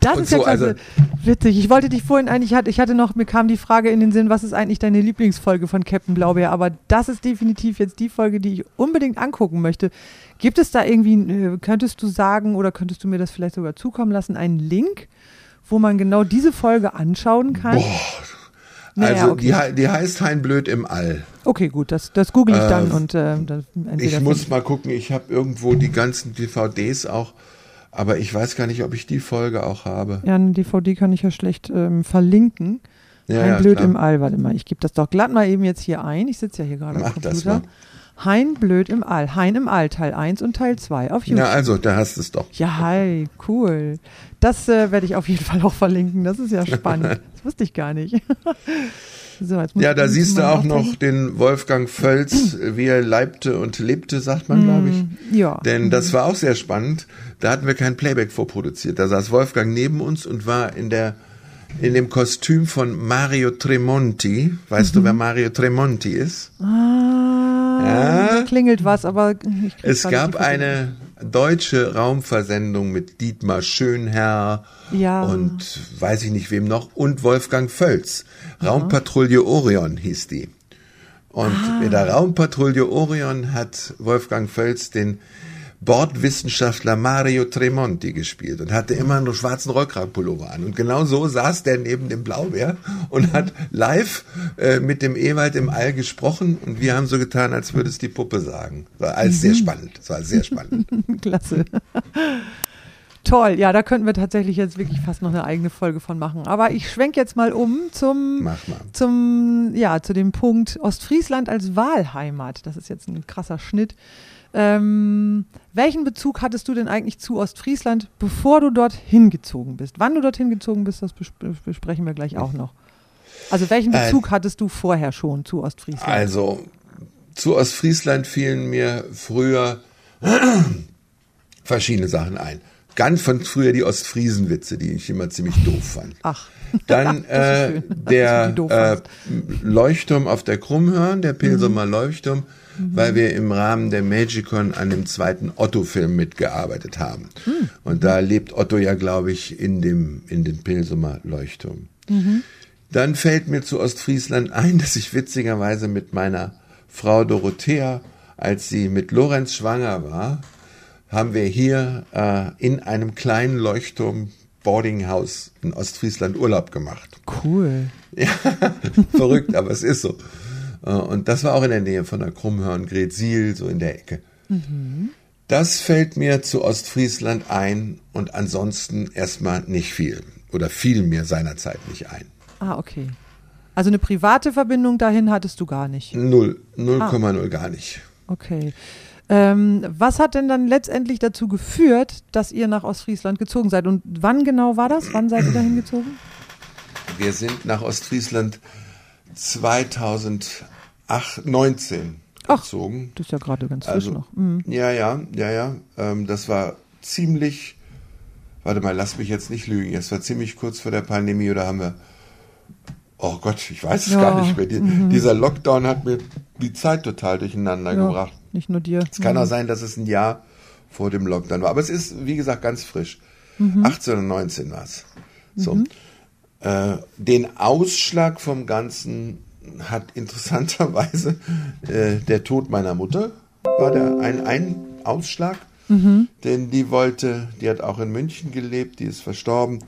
Speaker 1: Das
Speaker 2: Und
Speaker 1: ist ja
Speaker 2: so,
Speaker 1: klasse.
Speaker 2: also-
Speaker 1: Witzig. Ich wollte dich vorhin eigentlich, ich hatte, ich hatte noch, mir kam die Frage in den Sinn, was ist eigentlich deine Lieblingsfolge von Captain Blaubeer? Aber das ist definitiv jetzt die Folge, die ich unbedingt angucken möchte. Gibt es da irgendwie, äh, könntest du sagen oder könntest du mir das vielleicht sogar zukommen lassen, einen Link, wo man genau diese Folge anschauen kann?
Speaker 2: Boah.
Speaker 1: Naja,
Speaker 2: Also
Speaker 1: okay.
Speaker 2: die, die heißt Hein blöd im All.
Speaker 1: Okay, gut, das, das google ich dann
Speaker 2: Äh,
Speaker 1: und äh, entweder
Speaker 2: Ich muss mal gucken, ich habe irgendwo die ganzen DVDs auch, aber ich weiß gar nicht, ob ich die Folge auch habe.
Speaker 1: Ja, eine DVD kann ich ja schlecht ähm, verlinken.
Speaker 2: Ja,
Speaker 1: Hein
Speaker 2: ja,
Speaker 1: im All, warte mal, ich gebe das doch glatt mal eben jetzt hier ein. Ich sitze ja hier gerade am
Speaker 2: Mach das
Speaker 1: Computer. Hein Blöd im All, Hein im All, Teil 1 und Teil 2 auf YouTube.
Speaker 2: Ja, also, da hast du es doch.
Speaker 1: Ja, hi, cool. Das äh, werde ich auf jeden Fall auch verlinken. Das ist ja spannend. das wusste ich gar nicht. so,
Speaker 2: Ja, da siehst du auch noch den Wolfgang Völz, wie er leibte und lebte, sagt man, glaube ich.
Speaker 1: Ja.
Speaker 2: Denn das war auch sehr spannend. Da hatten wir kein Playback vorproduziert. Da saß Wolfgang neben uns und war in der in dem Kostüm von Mario Tremonti. Weißt du, wer Mario Tremonti ist?
Speaker 1: Ah,
Speaker 2: Ja.
Speaker 1: klingelt was, aber ich
Speaker 2: Es gab eine deutsche Raumversendung mit Dietmar Schönherr
Speaker 1: Ja.
Speaker 2: und weiß ich nicht wem noch und Wolfgang Völz. Raumpatrouille Orion hieß die. Und
Speaker 1: Ah.
Speaker 2: in der Raumpatrouille Orion hat Wolfgang Völz den Bordwissenschaftler Mario Tremonti gespielt und hatte immer einen schwarzen Rollkragenpullover an. Und genau so saß der neben dem Blaubeer und hat live äh, mit dem Ewald im All gesprochen und wir haben so getan, als würde es die Puppe sagen. War alles
Speaker 1: Mhm.
Speaker 2: sehr spannend. Es war sehr spannend.
Speaker 1: Klasse. Toll, ja, da könnten wir tatsächlich jetzt wirklich fast noch eine eigene Folge von machen. Aber ich schwenke jetzt mal um zum,
Speaker 2: mal.
Speaker 1: zum, ja, zu dem Punkt Ostfriesland als Wahlheimat. Das ist jetzt ein krasser Schnitt. Ähm, welchen Bezug hattest du denn eigentlich zu Ostfriesland, bevor du dort hingezogen bist? Wann du dorthin gezogen bist, das bes besprechen wir gleich auch noch. Also welchen
Speaker 2: Äh,
Speaker 1: Bezug hattest du vorher schon zu Ostfriesland?
Speaker 2: Also, zu Ostfriesland fielen mir früher verschiedene Sachen ein. Ganz von früher die Ostfriesenwitze, die ich immer ziemlich doof fand.
Speaker 1: Ach,
Speaker 2: Dann äh, der äh. Leuchtturm auf der Krummhörn, der Pilsumer
Speaker 1: Mhm.
Speaker 2: Leuchtturm, weil wir im Rahmen der Magicon an dem zweiten Otto-Film mitgearbeitet haben.
Speaker 1: Hm.
Speaker 2: Und da lebt Otto ja, glaube ich, in dem, in dem Pilsumer Leuchtturm. Dann fällt mir zu Ostfriesland ein, dass ich witzigerweise mit meiner Frau Dorothea, als sie mit Lorenz schwanger war, haben wir hier äh, in einem kleinen Leuchtturm Boardinghaus in Ostfriesland Urlaub gemacht.
Speaker 1: Cool.
Speaker 2: Ja, verrückt, aber es ist so. Äh, Und das war auch in der Nähe von der Krummhörn, Gretzil, so in der Ecke. Das fällt mir zu Ostfriesland ein und ansonsten erstmal nicht viel. Oder fiel mir seinerzeit nicht ein.
Speaker 1: Ah, okay. Also eine private Verbindung dahin hattest du gar nicht.
Speaker 2: Null, 0,0 gar nicht.
Speaker 1: Okay. Ähm, was hat denn dann letztendlich dazu geführt, dass ihr nach Ostfriesland gezogen seid? Und wann genau war das? Wann seid ihr dahin gezogen?
Speaker 2: Wir sind nach Ostfriesland 2019
Speaker 1: Ach,
Speaker 2: gezogen.
Speaker 1: Das ist ja gerade ganz frisch
Speaker 2: Also,
Speaker 1: noch. Mhm.
Speaker 2: ja, ja, ja, ja. Ähm, das war ziemlich, warte mal, lass mich jetzt nicht lügen. Es war ziemlich kurz vor der Pandemie oder haben wir, oh Gott, ich weiß es
Speaker 1: Ja,
Speaker 2: gar nicht mehr. Die, Dieser Lockdown hat mir die Zeit total durcheinander
Speaker 1: Ja,
Speaker 2: gebracht.
Speaker 1: nicht nur dir.
Speaker 2: Es kann auch sein, dass es ein Jahr vor dem Lockdown war. Aber es ist, wie gesagt, ganz frisch.
Speaker 1: Mhm.
Speaker 2: 18 oder 19 war es. So. Äh, den Ausschlag vom Ganzen hat interessanterweise äh, der Tod meiner Mutter, war der ein, ein Ausschlag.
Speaker 1: Mhm.
Speaker 2: Denn die wollte, die hat auch in München gelebt, die ist verstorben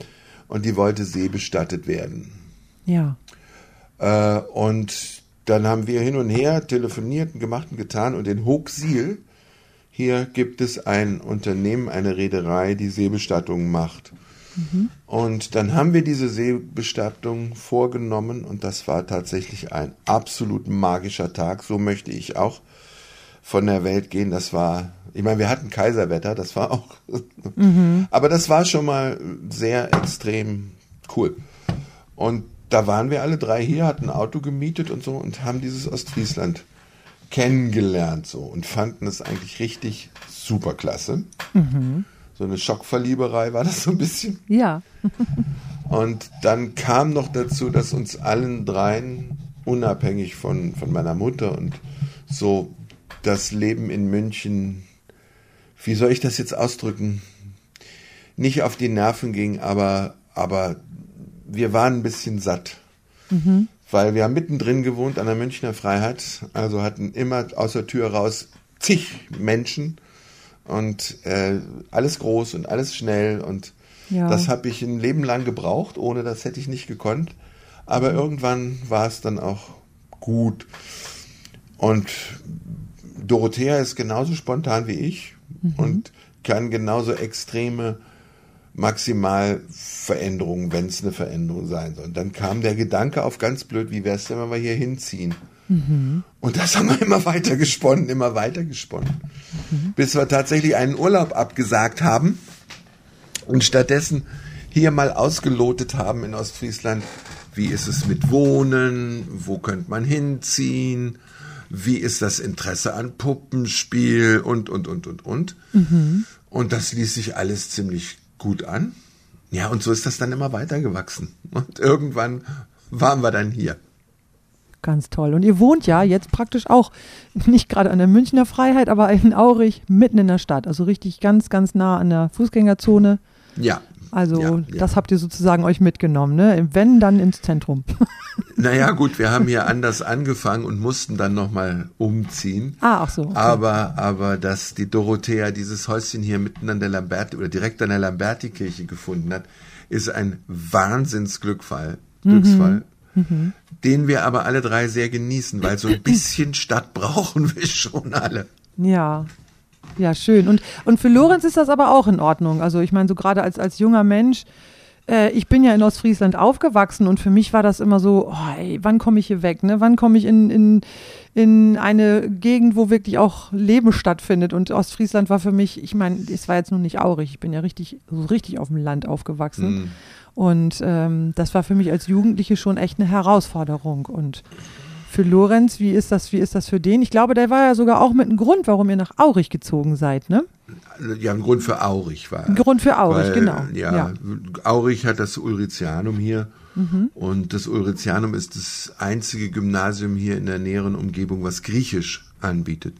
Speaker 2: und die wollte seebestattet werden.
Speaker 1: Ja.
Speaker 2: Äh, und dann haben wir hin und her telefoniert und gemacht und getan und in Hochsiel, hier gibt es ein Unternehmen, eine Reederei, die Seebestattungen macht. Und dann haben wir diese Seebestattung vorgenommen und das war tatsächlich ein absolut magischer Tag. So möchte ich auch von der Welt gehen. Das war, ich meine, wir hatten Kaiserwetter, das war auch, aber das war schon mal sehr extrem cool. Und da waren wir alle drei hier, hatten ein Auto gemietet und so und haben dieses Ostfriesland kennengelernt so und fanden es eigentlich richtig super klasse. So eine Schockverlieberei war das so ein bisschen.
Speaker 1: Ja.
Speaker 2: Und dann kam noch dazu, dass uns allen dreien, unabhängig von, von meiner Mutter und so, das Leben in München, wie soll ich das jetzt ausdrücken, nicht auf die Nerven ging, aber, aber wir waren ein bisschen satt. Weil wir haben mittendrin gewohnt an der Münchner Freiheit, also hatten immer aus der Tür raus zig Menschen und äh, alles groß und alles schnell und
Speaker 1: Ja.
Speaker 2: das habe ich ein Leben lang gebraucht, ohne das hätte ich nicht gekonnt. Aber irgendwann war es dann auch gut. Und Dorothea ist genauso spontan wie ich und kann genauso extreme Maximalveränderungen, wenn es eine Veränderung sein soll. Und dann kam der Gedanke auf ganz blöd, wie wäre es denn, wenn wir hier hinziehen? Und das haben wir immer weiter gesponnen, immer weiter gesponnen. Bis wir tatsächlich einen Urlaub abgesagt haben und stattdessen hier mal ausgelotet haben in Ostfriesland, wie ist es mit Wohnen, wo könnte man hinziehen, wie ist das Interesse an Puppenspiel und, und, und, und, und. Und das ließ sich alles ziemlich gut an. Ja, und so ist das dann immer weitergewachsen. Und irgendwann waren wir dann hier.
Speaker 1: Ganz toll. Und ihr wohnt ja jetzt praktisch auch nicht gerade an der Münchner Freiheit, aber in Aurich, mitten in der Stadt. Also richtig ganz, ganz nah an der Fußgängerzone.
Speaker 2: Ja.
Speaker 1: Also
Speaker 2: ja, ja.
Speaker 1: das habt ihr sozusagen euch mitgenommen, ne? Wenn, dann ins Zentrum.
Speaker 2: Naja, gut, wir haben hier anders angefangen und mussten dann nochmal umziehen.
Speaker 1: ah, ach so. Okay.
Speaker 2: Aber, aber dass die Dorothea dieses Häuschen hier mitten an der Lamberti oder direkt an der Lamberti-Kirche gefunden hat, ist ein Wahnsinnsglückfall, Glücksfall, den wir aber alle drei sehr genießen, weil so ein bisschen Stadt brauchen wir schon alle.
Speaker 1: Ja. Ja, schön. Und, und für Lorenz ist das aber auch in Ordnung. Also ich meine, so gerade als, als junger Mensch, äh, ich bin ja in Ostfriesland aufgewachsen und für mich war das immer so, oh, ey, wann komme ich hier weg? Ne? Wann komme ich in, in, in eine Gegend, wo wirklich auch Leben stattfindet? Und Ostfriesland war für mich, ich meine, es war jetzt nun nicht Aurich, ich bin ja richtig, so richtig auf dem Land aufgewachsen. Und ähm, das war für mich als Jugendliche schon echt eine Herausforderung. Und für Lorenz, wie ist das, wie ist das für den? Ich glaube, der war ja sogar auch mit einem Grund, warum ihr nach Aurich gezogen seid, ne?
Speaker 2: Ja, ein Grund für Aurich war.
Speaker 1: Ein Grund für Aurich,
Speaker 2: Weil,
Speaker 1: genau.
Speaker 2: Ja,
Speaker 1: Ja.
Speaker 2: Aurich hat das Ulricianum hier. Und das Ulricianum ist das einzige Gymnasium hier in der näheren Umgebung, was Griechisch anbietet.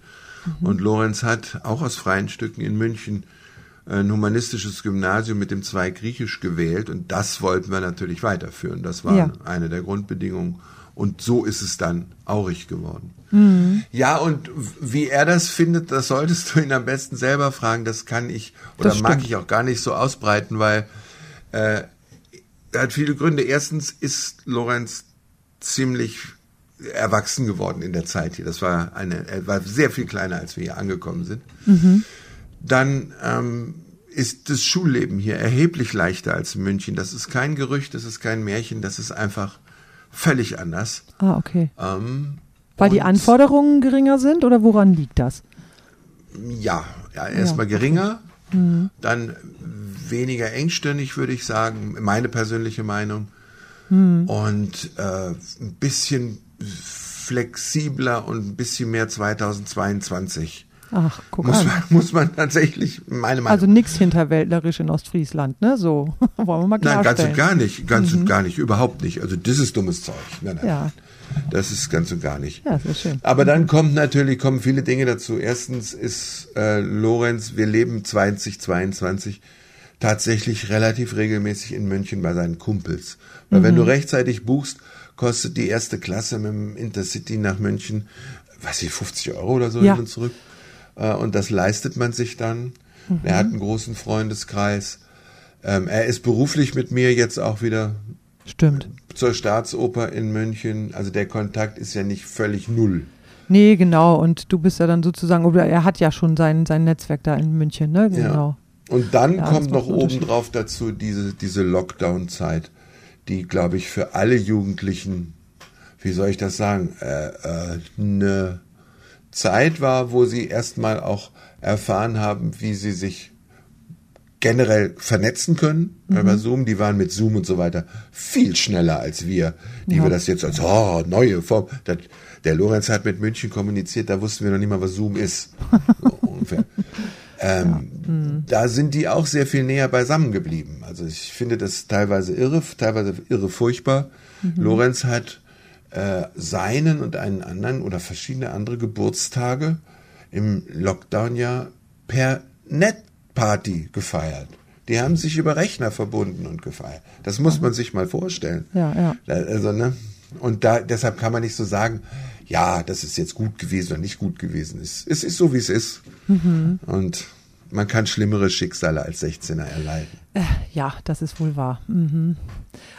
Speaker 2: Und Lorenz hat auch aus freien Stücken in München ein humanistisches Gymnasium mit dem Zweig Griechisch gewählt und das wollten wir natürlich weiterführen. Das war
Speaker 1: Ja.
Speaker 2: eine der Grundbedingungen und so ist es dann aurig geworden.
Speaker 1: Mhm.
Speaker 2: Ja, und wie er das findet, das solltest du ihn am besten selber fragen. Das kann ich oder mag ich auch gar nicht so ausbreiten, weil äh, er hat viele Gründe. Erstens ist Lorenz ziemlich erwachsen geworden in der Zeit hier. Das war eine, er war sehr viel kleiner, als wir hier angekommen sind. Dann ähm, ist das Schulleben hier erheblich leichter als in München. Das ist kein Gerücht, das ist kein Märchen, das ist einfach völlig anders.
Speaker 1: Ah, okay.
Speaker 2: Ähm,
Speaker 1: Weil die Anforderungen geringer sind oder woran liegt das?
Speaker 2: Ja, ja erstmal
Speaker 1: Ja, okay.
Speaker 2: geringer, dann weniger engstirnig, würde ich sagen, meine persönliche Meinung. Und äh, ein bisschen flexibler und ein bisschen mehr 2022.
Speaker 1: Ach, guck
Speaker 2: Muss
Speaker 1: an.
Speaker 2: man, muss man tatsächlich, meine Meinung.
Speaker 1: Also nichts hinterwäldlerisch in Ostfriesland, ne? So, wollen wir mal
Speaker 2: Nein, ganz
Speaker 1: klarstellen.
Speaker 2: und gar nicht, ganz und gar nicht, überhaupt nicht. Also das ist dummes Zeug. Nein, nein,
Speaker 1: Ja.
Speaker 2: Das ist ganz und gar nicht.
Speaker 1: Ja, sehr schön.
Speaker 2: Aber dann kommt natürlich, kommen viele Dinge dazu. Erstens ist äh, Lorenz, wir leben 2022 tatsächlich relativ regelmäßig in München bei seinen Kumpels. Weil wenn du rechtzeitig buchst, kostet die erste Klasse mit dem Intercity nach München, weiß ich, 50 Euro oder so
Speaker 1: Ja.
Speaker 2: hin und zurück. Äh, und das leistet man sich dann. Er hat einen großen Freundeskreis. Ähm, er ist beruflich mit mir jetzt auch wieder
Speaker 1: Stimmt.
Speaker 2: zur Staatsoper in München. Also der Kontakt ist ja nicht völlig null.
Speaker 1: Nee, genau. Und du bist ja dann sozusagen, oder er hat ja schon sein, sein Netzwerk da in München, ne? Genau.
Speaker 2: Und dann
Speaker 1: Ja,
Speaker 2: kommt noch obendrauf dazu diese, diese Lockdown-Zeit, die, glaube ich, für alle Jugendlichen, wie soll ich das sagen, äh, äh, eine Zeit war, wo sie erstmal auch erfahren haben, wie sie sich generell vernetzen können
Speaker 1: Mhm.
Speaker 2: über Zoom. Die waren mit Zoom und so weiter viel schneller als wir, die
Speaker 1: Ja.
Speaker 2: wir das jetzt als oh, neue Form. Das, der Lorenz hat mit München kommuniziert, da wussten wir noch nicht mal, was Zoom ist. So ungefähr. Ähm,
Speaker 1: Mhm.
Speaker 2: Da sind die auch sehr viel näher beisammen geblieben. Also ich finde das teilweise irre, teilweise irre furchtbar.
Speaker 1: Mhm.
Speaker 2: Lorenz hat äh, seinen und einen anderen oder verschiedene andere Geburtstage im Lockdown-Jahr per Netparty gefeiert. Die haben sich über Rechner verbunden und gefeiert. Das muss man sich mal vorstellen.
Speaker 1: Ja, ja.
Speaker 2: Also, ne? Und da, deshalb kann man nicht so sagen, ja, das ist jetzt gut gewesen oder nicht gut gewesen. Es, es ist so, wie es ist. Und man kann schlimmere Schicksale als 16er erleiden.
Speaker 1: Äh, ja, das ist wohl wahr. Mhm.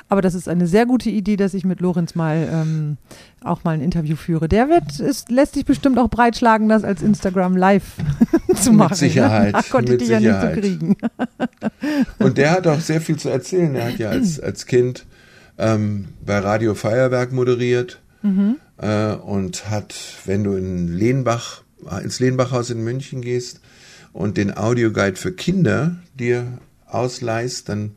Speaker 1: Aber das ist eine sehr gute Idee, dass ich mit Lorenz mal ähm, auch mal ein Interview führe. Der wird, ist, lässt sich bestimmt auch breitschlagen, das als Instagram Live zu machen.
Speaker 2: Sicherheit,
Speaker 1: Ne? Da konnte
Speaker 2: mit
Speaker 1: dich ja nicht so
Speaker 2: Sicherheit.
Speaker 1: kriegen.
Speaker 2: Und der hat auch sehr viel zu erzählen. Er hat ja als, als Kind ähm, bei Radio Feuerwerk moderiert äh, und hat, wenn du in Lehnbach, ins Lehnbachhaus in München gehst und den Audioguide für Kinder dir ausleihst, dann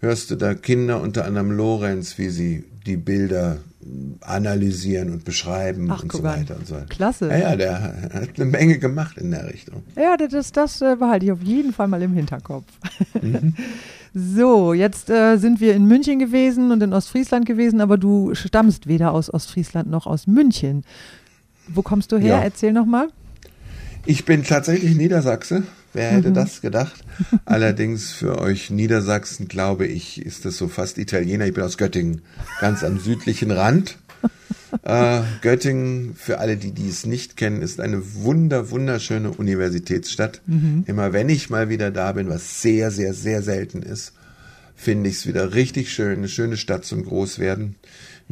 Speaker 2: hörst du da Kinder, unter anderem Lorenz, wie sie die Bilder analysieren und beschreiben
Speaker 1: Ach,
Speaker 2: und so
Speaker 1: an.
Speaker 2: weiter und so weiter.
Speaker 1: Klasse.
Speaker 2: Ja, ja, der hat eine Menge gemacht in der Richtung.
Speaker 1: Ja, das, das, das äh, behalte ich auf jeden Fall mal im Hinterkopf.
Speaker 2: Mhm.
Speaker 1: so, jetzt äh, sind wir in München gewesen und in Ostfriesland gewesen, aber du stammst weder aus Ostfriesland noch aus München. Wo kommst du her?
Speaker 2: Ja.
Speaker 1: Erzähl nochmal.
Speaker 2: Ich bin tatsächlich Niedersachse. Wer hätte
Speaker 1: Mhm.
Speaker 2: das gedacht? Allerdings für euch Niedersachsen, glaube ich, ist das so fast Italiener. Ich bin aus Göttingen, ganz am südlichen Rand. Äh, Göttingen, für alle, die dies nicht kennen, ist eine wunder, wunderschöne Universitätsstadt.
Speaker 1: Mhm.
Speaker 2: Immer wenn ich mal wieder da bin, was sehr, sehr, sehr selten ist, finde ich es wieder richtig schön. Eine schöne Stadt zum Großwerden.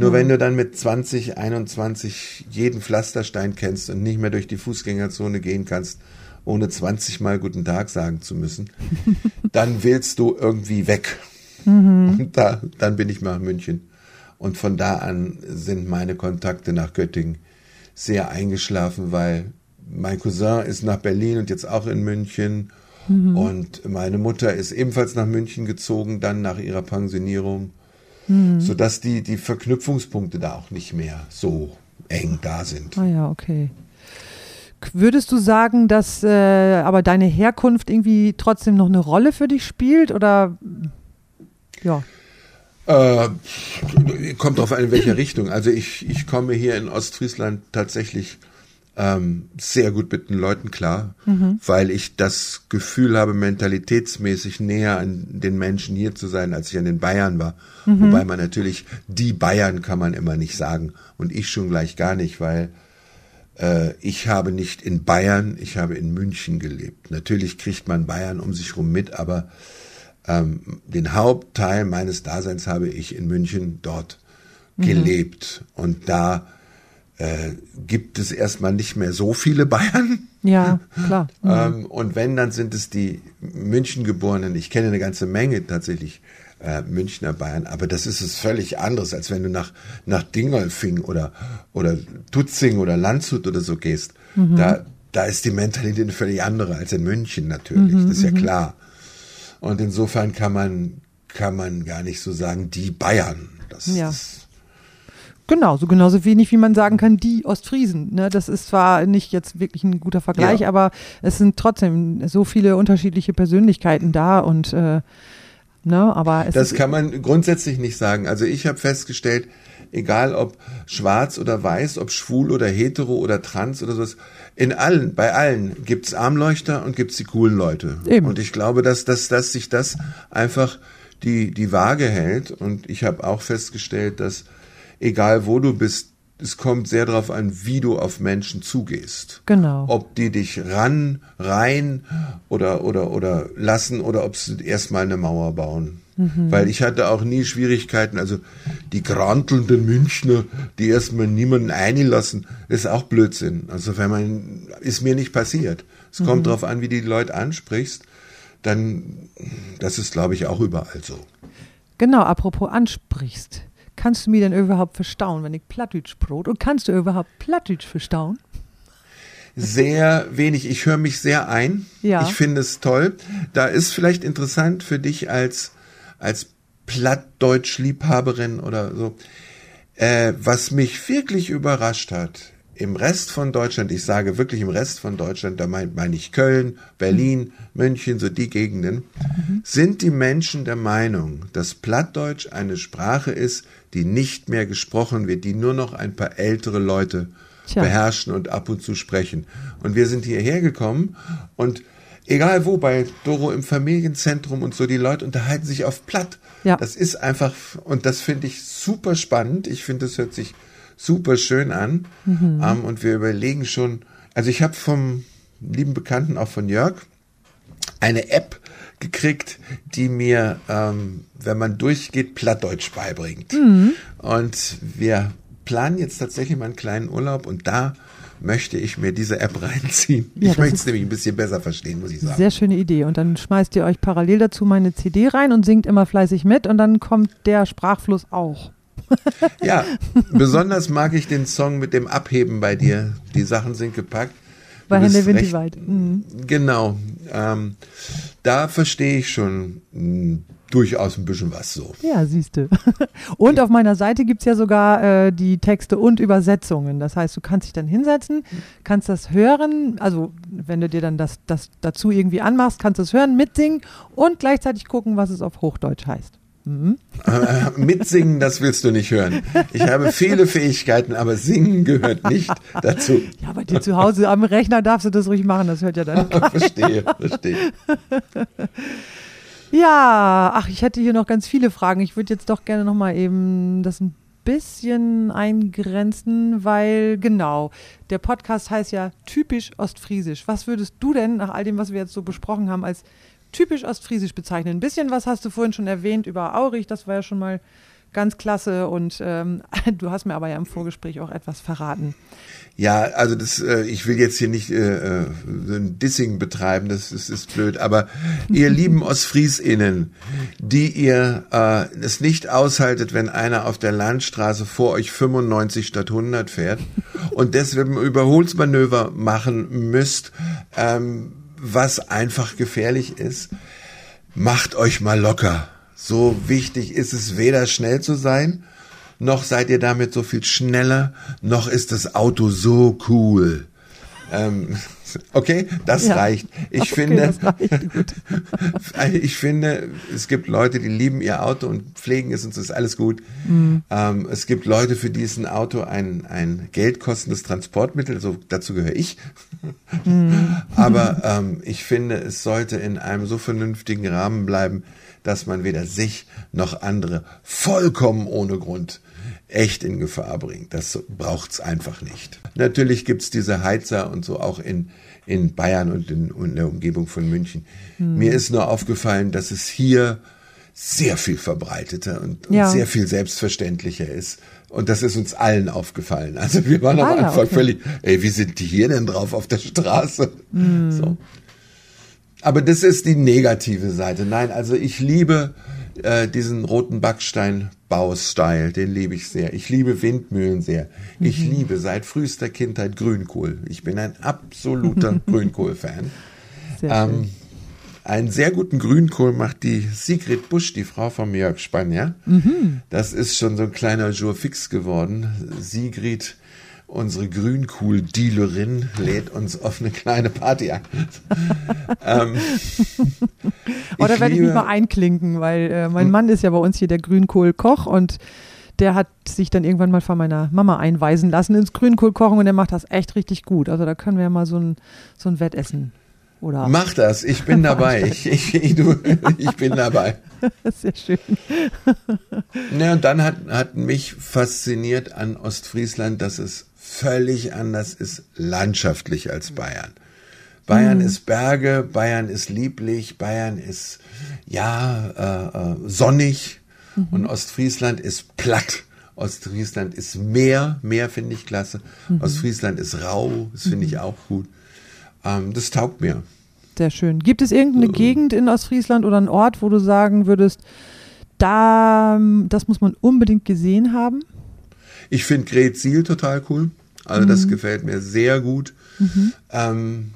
Speaker 2: Nur wenn du dann mit 20, 21 jeden Pflasterstein kennst und nicht mehr durch die Fußgängerzone gehen kannst, ohne 20 Mal Guten Tag sagen zu müssen, dann willst du irgendwie weg. Und da, dann bin ich mal in München. Und von da an sind meine Kontakte nach Göttingen sehr eingeschlafen, weil mein Cousin ist nach Berlin und jetzt auch in München. Und meine Mutter ist ebenfalls nach München gezogen, dann nach ihrer Pensionierung, sodass die, die Verknüpfungspunkte da auch nicht mehr so eng da sind.
Speaker 1: Ah ja, okay. Würdest du sagen, dass äh, aber deine Herkunft irgendwie trotzdem noch eine Rolle für dich spielt? Oder ja,
Speaker 2: Äh, kommt drauf an, in welcher Richtung. Also ich, ich komme hier in Ostfriesland tatsächlich ähm, sehr gut mit den Leuten klar, weil ich das Gefühl habe, mentalitätsmäßig näher an den Menschen hier zu sein, als ich an den Bayern war. Wobei man natürlich, die Bayern kann man immer nicht sagen und ich schon gleich gar nicht, weil äh, ich habe nicht in Bayern, ich habe in München gelebt. Natürlich kriegt man Bayern um sich rum mit, aber ähm, den Hauptteil meines Daseins habe ich in München dort gelebt. Und da äh, gibt es erstmal nicht mehr so viele Bayern.
Speaker 1: Ja, klar. Mhm.
Speaker 2: Ähm, und wenn, dann sind es die Münchengeborenen. Ich kenne eine ganze Menge tatsächlich äh, Münchner Bayern, aber das ist es völlig anderes, als wenn du nach, nach Dingolfing oder, oder Tutzing oder Landshut oder so gehst. Da, da ist die Mentalität eine völlig andere als in München natürlich. das ist ja klar. Und insofern kann man, kann man gar nicht so sagen, die Bayern. Das,
Speaker 1: Ja.
Speaker 2: das
Speaker 1: Genau, so genauso wenig wie man sagen kann, die Ostfriesen. Ne? Das ist zwar nicht jetzt wirklich ein guter Vergleich,
Speaker 2: Ja.
Speaker 1: aber es sind trotzdem so viele unterschiedliche Persönlichkeiten da und äh, ne, aber es
Speaker 2: Das kann man grundsätzlich nicht sagen. Also ich habe festgestellt, egal ob schwarz oder weiß, ob schwul oder hetero oder trans oder sowas, in allen, bei allen gibt's Armleuchter und gibt's die coolen Leute.
Speaker 1: Eben.
Speaker 2: Und ich glaube, dass, dass, dass sich das einfach die, die Waage hält. Und ich habe auch festgestellt, dass egal wo du bist, es kommt sehr darauf an, wie du auf Menschen zugehst.
Speaker 1: Genau.
Speaker 2: Ob die dich ran, rein oder, oder, oder lassen oder ob sie erstmal eine Mauer bauen. Weil ich hatte auch nie Schwierigkeiten, also die grantelnden Münchner, die erstmal niemanden einlassen, ist auch Blödsinn. Also wenn man, ist mir nicht passiert. Es kommt drauf an, wie du die Leute ansprichst, dann, das ist glaube ich auch überall so.
Speaker 1: genau, apropos ansprichst. Kannst du mir denn überhaupt verstauen, wenn ich Plattdeutsch brot? Und kannst du überhaupt Plattdeutsch verstauen?
Speaker 2: sehr wenig. Ich höre mich sehr ein.
Speaker 1: Ja.
Speaker 2: Ich finde es toll. Da ist vielleicht interessant für dich als, als Plattdeutsch-Liebhaberin oder so. Äh, was mich wirklich überrascht hat, im Rest von Deutschland, ich sage wirklich im Rest von Deutschland, da meine mein ich Köln, Berlin, München, so die Gegenden, sind die Menschen der Meinung, dass Plattdeutsch eine Sprache ist, die nicht mehr gesprochen wird, die nur noch ein paar ältere Leute
Speaker 1: Tja.
Speaker 2: beherrschen und ab und zu sprechen. Und wir sind hierher gekommen und egal wo, bei Doro im Familienzentrum und so, die Leute unterhalten sich auf Platt.
Speaker 1: Ja.
Speaker 2: Das ist einfach, und das finde ich super spannend. Ich finde, das hört sich super schön an. Ähm, und wir überlegen schon, also ich habe vom lieben Bekannten, auch von Jörg, eine App gekriegt, die mir, ähm, wenn man durchgeht, Plattdeutsch beibringt. Und wir planen jetzt tatsächlich mal einen kleinen Urlaub und da möchte ich mir diese App reinziehen.
Speaker 1: Ja,
Speaker 2: ich möchte es nämlich ein bisschen besser verstehen, muss ich sagen.
Speaker 1: Sehr schöne Idee. Und dann schmeißt ihr euch parallel dazu meine CD rein und singt immer fleißig mit und dann kommt der Sprachfluss auch.
Speaker 2: Ja, besonders mag ich den Song mit dem Abheben bei dir. Die Sachen sind gepackt. Du
Speaker 1: Bei Hände
Speaker 2: recht-
Speaker 1: weit. Mhm.
Speaker 2: Genau. Ähm, da verstehe ich schon mh, durchaus ein bisschen was so.
Speaker 1: Ja, siehste. Und auf meiner Seite gibt's ja sogar äh, die Texte und Übersetzungen. Das heißt, du kannst dich dann hinsetzen, kannst das hören, also wenn du dir dann das, das dazu irgendwie anmachst, kannst du es hören, mitsingen und gleichzeitig gucken, was es auf Hochdeutsch heißt. Mhm.
Speaker 2: Äh, mitsingen, das willst du nicht hören. Ich habe viele Fähigkeiten, aber singen gehört nicht dazu.
Speaker 1: Ja, bei dir zu Hause am Rechner darfst du das ruhig machen, das hört ja dann.
Speaker 2: verstehe, verstehe.
Speaker 1: Ja, ach, ich hätte hier noch ganz viele Fragen. Ich würde jetzt doch gerne noch mal eben das ein bisschen eingrenzen, weil genau, der Podcast heißt ja typisch ostfriesisch. Was würdest du denn nach all dem, was wir jetzt so besprochen haben, als typisch ostfriesisch bezeichnen? Ein bisschen was hast du vorhin schon erwähnt über Aurich, das war ja schon mal ganz klasse und ähm, du hast mir aber ja im Vorgespräch auch etwas verraten.
Speaker 2: Ja, also das, äh, ich will jetzt hier nicht äh, äh, so ein Dissing betreiben, das ist, ist blöd, aber ihr lieben OstfriesInnen, die ihr äh, es nicht aushaltet, wenn einer auf der Landstraße vor euch 95 statt 100 fährt und deshalb ein Überholsmanöver machen müsst, ähm, was einfach gefährlich ist, macht euch mal locker. So wichtig ist es weder schnell zu sein, noch seid ihr damit so viel schneller, noch ist das Auto so cool. Ähm, okay, das ja. reicht. Ich okay, finde, reicht. ich finde, es gibt Leute, die lieben ihr Auto und pflegen es und so ist alles gut. Mhm. Ähm, es gibt Leute, für die ist ein Auto ein, ein geldkostendes Transportmittel, also dazu gehöre ich. Mhm. Aber ähm, ich finde, es sollte in einem so vernünftigen Rahmen bleiben, dass man weder sich noch andere vollkommen ohne Grund echt in Gefahr bringt. Das braucht's einfach nicht. Natürlich gibt's diese Heizer und so auch in, in Bayern und in, in der Umgebung von München. Hm. Mir ist nur aufgefallen, dass es hier sehr viel verbreiteter und, und ja. sehr viel selbstverständlicher ist. Und das ist uns allen aufgefallen. Also wir waren ah, am Anfang okay. völlig, ey, wie sind die hier denn drauf auf der Straße? Mm. So. Aber das ist die negative Seite. Nein, also ich liebe äh, diesen roten Backstein-Baustyle, den liebe ich sehr. Ich liebe Windmühlen sehr. Ich mhm. liebe seit frühester Kindheit Grünkohl. Ich bin ein absoluter Grünkohl-Fan. Ähm, einen sehr guten Grünkohl macht die Sigrid Busch, die Frau von Jörg Spanier. Mhm. Das ist schon so ein kleiner Jour fix geworden. Sigrid unsere Grünkohl-Dealerin lädt uns auf eine kleine Party ein.
Speaker 1: ähm, oh, da werde ich mich mal einklinken, weil äh, mein? Mann ist ja bei uns hier der Grünkohl-Koch und der hat sich dann irgendwann mal von meiner Mama einweisen lassen ins Grünkohlkochen und der macht das echt richtig gut. Also da können wir ja mal so ein, so ein Wettessen oder
Speaker 2: Mach das, ich bin dabei. Ich, ich, ich, du, ich bin dabei. Sehr schön. Ja, und dann hat, hat mich fasziniert an Ostfriesland, dass es völlig anders ist landschaftlich als Bayern. Bayern mhm. ist Berge, Bayern ist lieblich, Bayern ist ja äh, äh, sonnig mhm. und Ostfriesland ist platt. Ostfriesland ist Meer, Meer finde ich klasse. Mhm. Ostfriesland ist rau, das finde ich mhm. auch gut. Ähm, das taugt mir.
Speaker 1: Sehr schön. Gibt es irgendeine so. Gegend in Ostfriesland oder einen Ort, wo du sagen würdest, da, das muss man unbedingt gesehen haben?
Speaker 2: Ich finde Gretzil total cool. Also mhm. das gefällt mir sehr gut. Mhm. Ähm,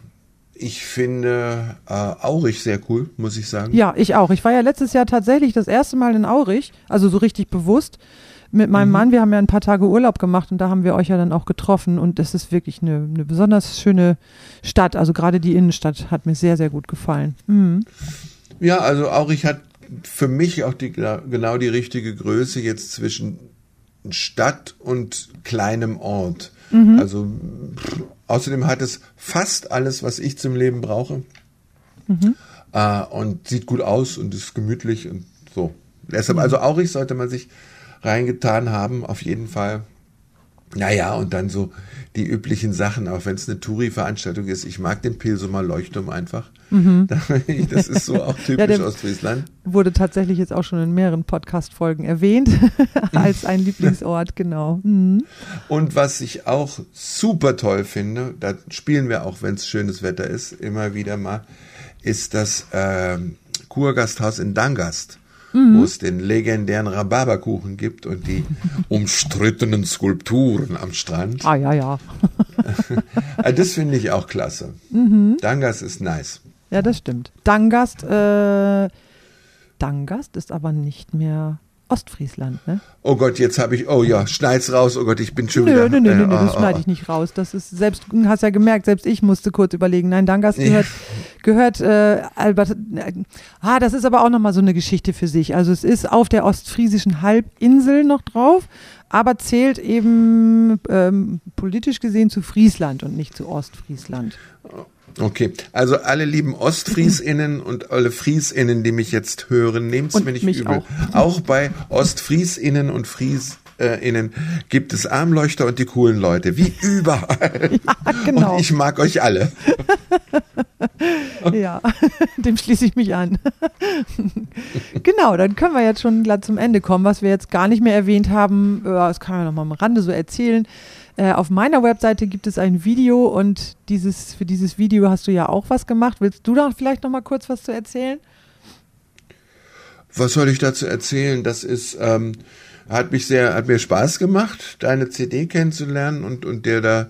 Speaker 2: ich finde äh, Aurich sehr cool, muss ich sagen.
Speaker 1: Ja, ich auch. Ich war ja letztes Jahr tatsächlich das erste Mal in Aurich, also so richtig bewusst mit meinem mhm. Mann. Wir haben ja ein paar Tage Urlaub gemacht und da haben wir euch ja dann auch getroffen und es ist wirklich eine, eine besonders schöne Stadt. Also gerade die Innenstadt hat mir sehr, sehr gut gefallen. Mhm.
Speaker 2: Ja, also Aurich hat für mich auch die, genau die richtige Größe jetzt zwischen Stadt und kleinem Ort. Mhm. Also pff, außerdem hat es fast alles, was ich zum Leben brauche. Mhm. Äh, und sieht gut aus und ist gemütlich und so. Deshalb, mhm. also Aurich sollte man sich reingetan haben, auf jeden Fall. Naja, und dann so die üblichen Sachen, auch wenn es eine Touri-Veranstaltung ist. Ich mag den Pilsumer Leuchtturm einfach. Mhm. Das ist so auch typisch ja, Ostfriesland.
Speaker 1: Wurde tatsächlich jetzt auch schon in mehreren Podcast-Folgen erwähnt, als ein Lieblingsort, genau. Mhm.
Speaker 2: Und was ich auch super toll finde, da spielen wir auch, wenn es schönes Wetter ist, immer wieder mal, ist das äh, Kurgasthaus in Dangast mhm. wo es den legendären Rhabarberkuchen gibt und die umstrittenen Skulpturen am Strand.
Speaker 1: Ah, ja, ja.
Speaker 2: das finde ich auch klasse. Mhm. Dangast ist nice.
Speaker 1: Ja, das stimmt. Dangast, äh, Dangast ist aber nicht mehr Ostfriesland, ne?
Speaker 2: Oh Gott, jetzt habe ich, oh ja, schneid's raus, oh Gott, ich bin schon
Speaker 1: nö,
Speaker 2: wieder.
Speaker 1: Nö, nö, nö, äh, das oh, schneide ich nicht raus. Das ist, selbst, du hast ja gemerkt, selbst ich musste kurz überlegen. Nein, Dangas gehört, gehört, äh, Albert, äh, ah, das ist aber auch nochmal so eine Geschichte für sich. Also es ist auf der ostfriesischen Halbinsel noch drauf, aber zählt eben ähm, politisch gesehen zu Friesland und nicht zu Ostfriesland.
Speaker 2: Okay, also alle lieben Ostfriesinnen und alle Friesinnen, die mich jetzt hören, nehmt es mir nicht übel. Auch. auch bei Ostfriesinnen und Friesinnen gibt es Armleuchter und die coolen Leute, wie überall. Ja, genau. Und ich mag euch alle.
Speaker 1: ja, dem schließe ich mich an. genau, dann können wir jetzt schon glatt zum Ende kommen, was wir jetzt gar nicht mehr erwähnt haben. Das kann man noch mal am Rande so erzählen. Äh, auf meiner Webseite gibt es ein Video und dieses, für dieses Video hast du ja auch was gemacht. Willst du da vielleicht noch mal kurz was zu erzählen?
Speaker 2: Was soll ich dazu erzählen? Das ist, ähm, hat mich sehr, hat mir Spaß gemacht, deine CD kennenzulernen und, und der da,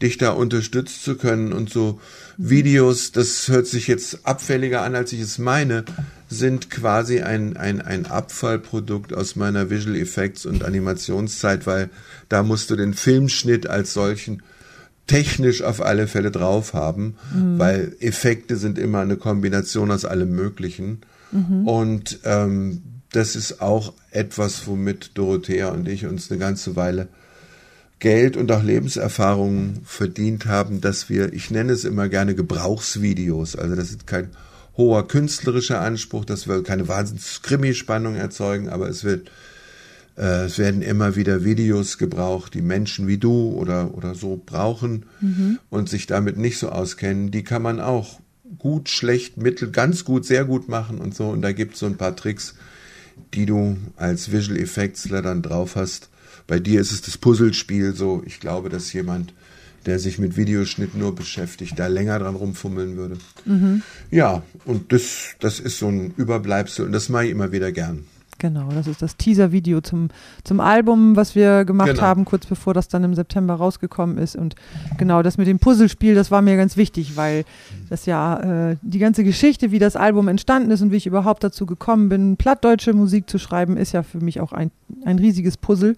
Speaker 2: dich da unterstützt zu können und so Videos, das hört sich jetzt abfälliger an, als ich es meine, sind quasi ein, ein, ein Abfallprodukt aus meiner Visual Effects und Animationszeit, weil da musst du den Filmschnitt als solchen technisch auf alle Fälle drauf haben, mhm. weil Effekte sind immer eine Kombination aus allem Möglichen. Mhm. Und ähm, das ist auch etwas, womit Dorothea und ich uns eine ganze Weile Geld und auch Lebenserfahrung verdient haben, dass wir, ich nenne es immer gerne Gebrauchsvideos, also das ist kein hoher künstlerischer Anspruch, das will keine wahnsinns Krimi-Spannung erzeugen, aber es wird äh, es werden immer wieder Videos gebraucht, die Menschen wie du oder, oder so brauchen mhm. und sich damit nicht so auskennen. Die kann man auch gut, schlecht, mittel, ganz gut, sehr gut machen und so. Und da gibt es so ein paar Tricks, die du als Visual Effectsler dann drauf hast. Bei dir ist es das Puzzlespiel so. Ich glaube, dass jemand, der sich mit Videoschnitt nur beschäftigt, da länger dran rumfummeln würde. Mhm. Ja, und das, das ist so ein Überbleibsel und das mache ich immer wieder gern.
Speaker 1: Genau, das ist das Teaser-Video zum, zum Album, was wir gemacht genau. haben, kurz bevor das dann im September rausgekommen ist. Und genau, das mit dem Puzzlespiel, das war mir ganz wichtig, weil das ja äh, die ganze Geschichte, wie das Album entstanden ist und wie ich überhaupt dazu gekommen bin, plattdeutsche Musik zu schreiben, ist ja für mich auch ein, ein riesiges Puzzle.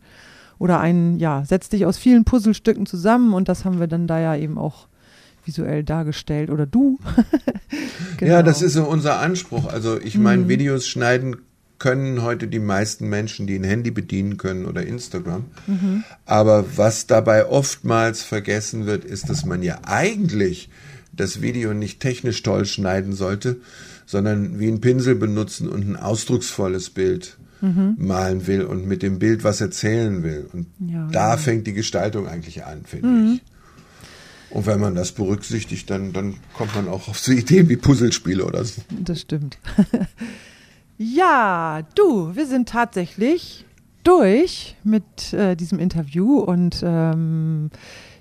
Speaker 1: Oder ein, ja, setzt dich aus vielen Puzzlestücken zusammen und das haben wir dann da ja eben auch visuell dargestellt oder du.
Speaker 2: genau. Ja, das ist so unser Anspruch. Also ich meine, mhm. Videos schneiden können heute die meisten Menschen, die ein Handy bedienen können oder Instagram. Mhm. Aber was dabei oftmals vergessen wird, ist, dass man ja eigentlich das Video nicht technisch toll schneiden sollte, sondern wie ein Pinsel benutzen und ein ausdrucksvolles Bild mhm. malen will und mit dem Bild was erzählen will. Und ja, da ja. fängt die Gestaltung eigentlich an, finde mhm. ich. Und wenn man das berücksichtigt, dann, dann kommt man auch auf so Ideen wie Puzzlespiele oder so.
Speaker 1: Das stimmt. Ja, du, wir sind tatsächlich durch mit äh, diesem Interview und ähm,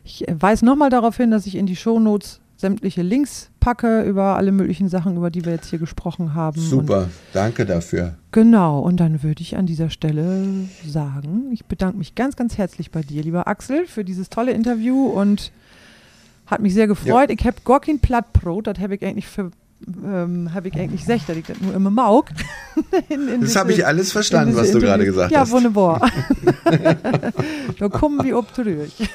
Speaker 1: ich weise nochmal darauf hin, dass ich in die Shownotes sämtliche Links packe über alle möglichen Sachen, über die wir jetzt hier gesprochen haben.
Speaker 2: Super, und danke dafür.
Speaker 1: Genau, und dann würde ich an dieser Stelle sagen, ich bedanke mich ganz, ganz herzlich bei dir, lieber Axel, für dieses tolle Interview und hat mich sehr gefreut. Ja. Ich habe Gorkin Plattbrot, das habe ich eigentlich für ähm, habe ich eigentlich gesagt, da liegt das nur im Maug.
Speaker 2: in, in das habe ich alles verstanden, was du gerade gesagt
Speaker 1: ja,
Speaker 2: hast.
Speaker 1: Ja, wunderbar. da kommen wir ob durch.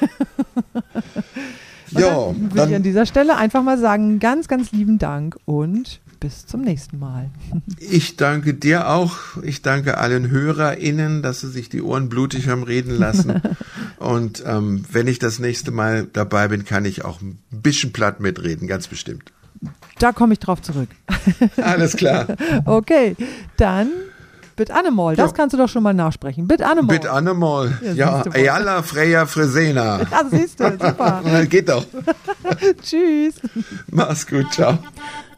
Speaker 2: Ja,
Speaker 1: dann würde ich an dieser Stelle einfach mal sagen, ganz, ganz lieben Dank und bis zum nächsten Mal.
Speaker 2: ich danke dir auch. Ich danke allen HörerInnen, dass sie sich die Ohren blutig haben reden lassen. und ähm, wenn ich das nächste Mal dabei bin, kann ich auch ein bisschen platt mitreden, ganz bestimmt.
Speaker 1: Da komme ich drauf zurück.
Speaker 2: Alles klar.
Speaker 1: okay, dann Bit Animal, das ja. kannst du doch schon mal nachsprechen. Bit Animal.
Speaker 2: Bit Animal. Ja, ja Ayala Freya Fresena.
Speaker 1: Ja, siehst du, super.
Speaker 2: Geht doch.
Speaker 1: Tschüss.
Speaker 2: Mach's gut, ciao.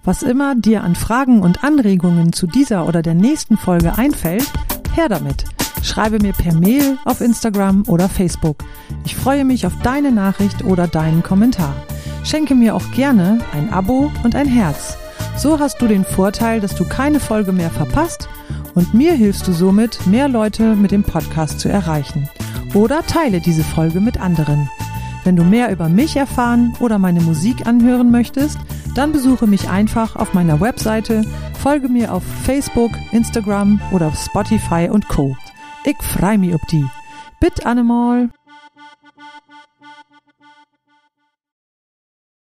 Speaker 1: Was immer dir an Fragen und Anregungen zu dieser oder der nächsten Folge einfällt, her damit. Schreibe mir per Mail auf Instagram oder Facebook. Ich freue mich auf deine Nachricht oder deinen Kommentar. Schenke mir auch gerne ein Abo und ein Herz. So hast du den Vorteil, dass du keine Folge mehr verpasst und mir hilfst du somit, mehr Leute mit dem Podcast zu erreichen. Oder teile diese Folge mit anderen. Wenn du mehr über mich erfahren oder meine Musik anhören möchtest, dann besuche mich einfach auf meiner Webseite, folge mir auf Facebook, Instagram oder auf Spotify und Co. Ich freu mich ob die. Bit Animal.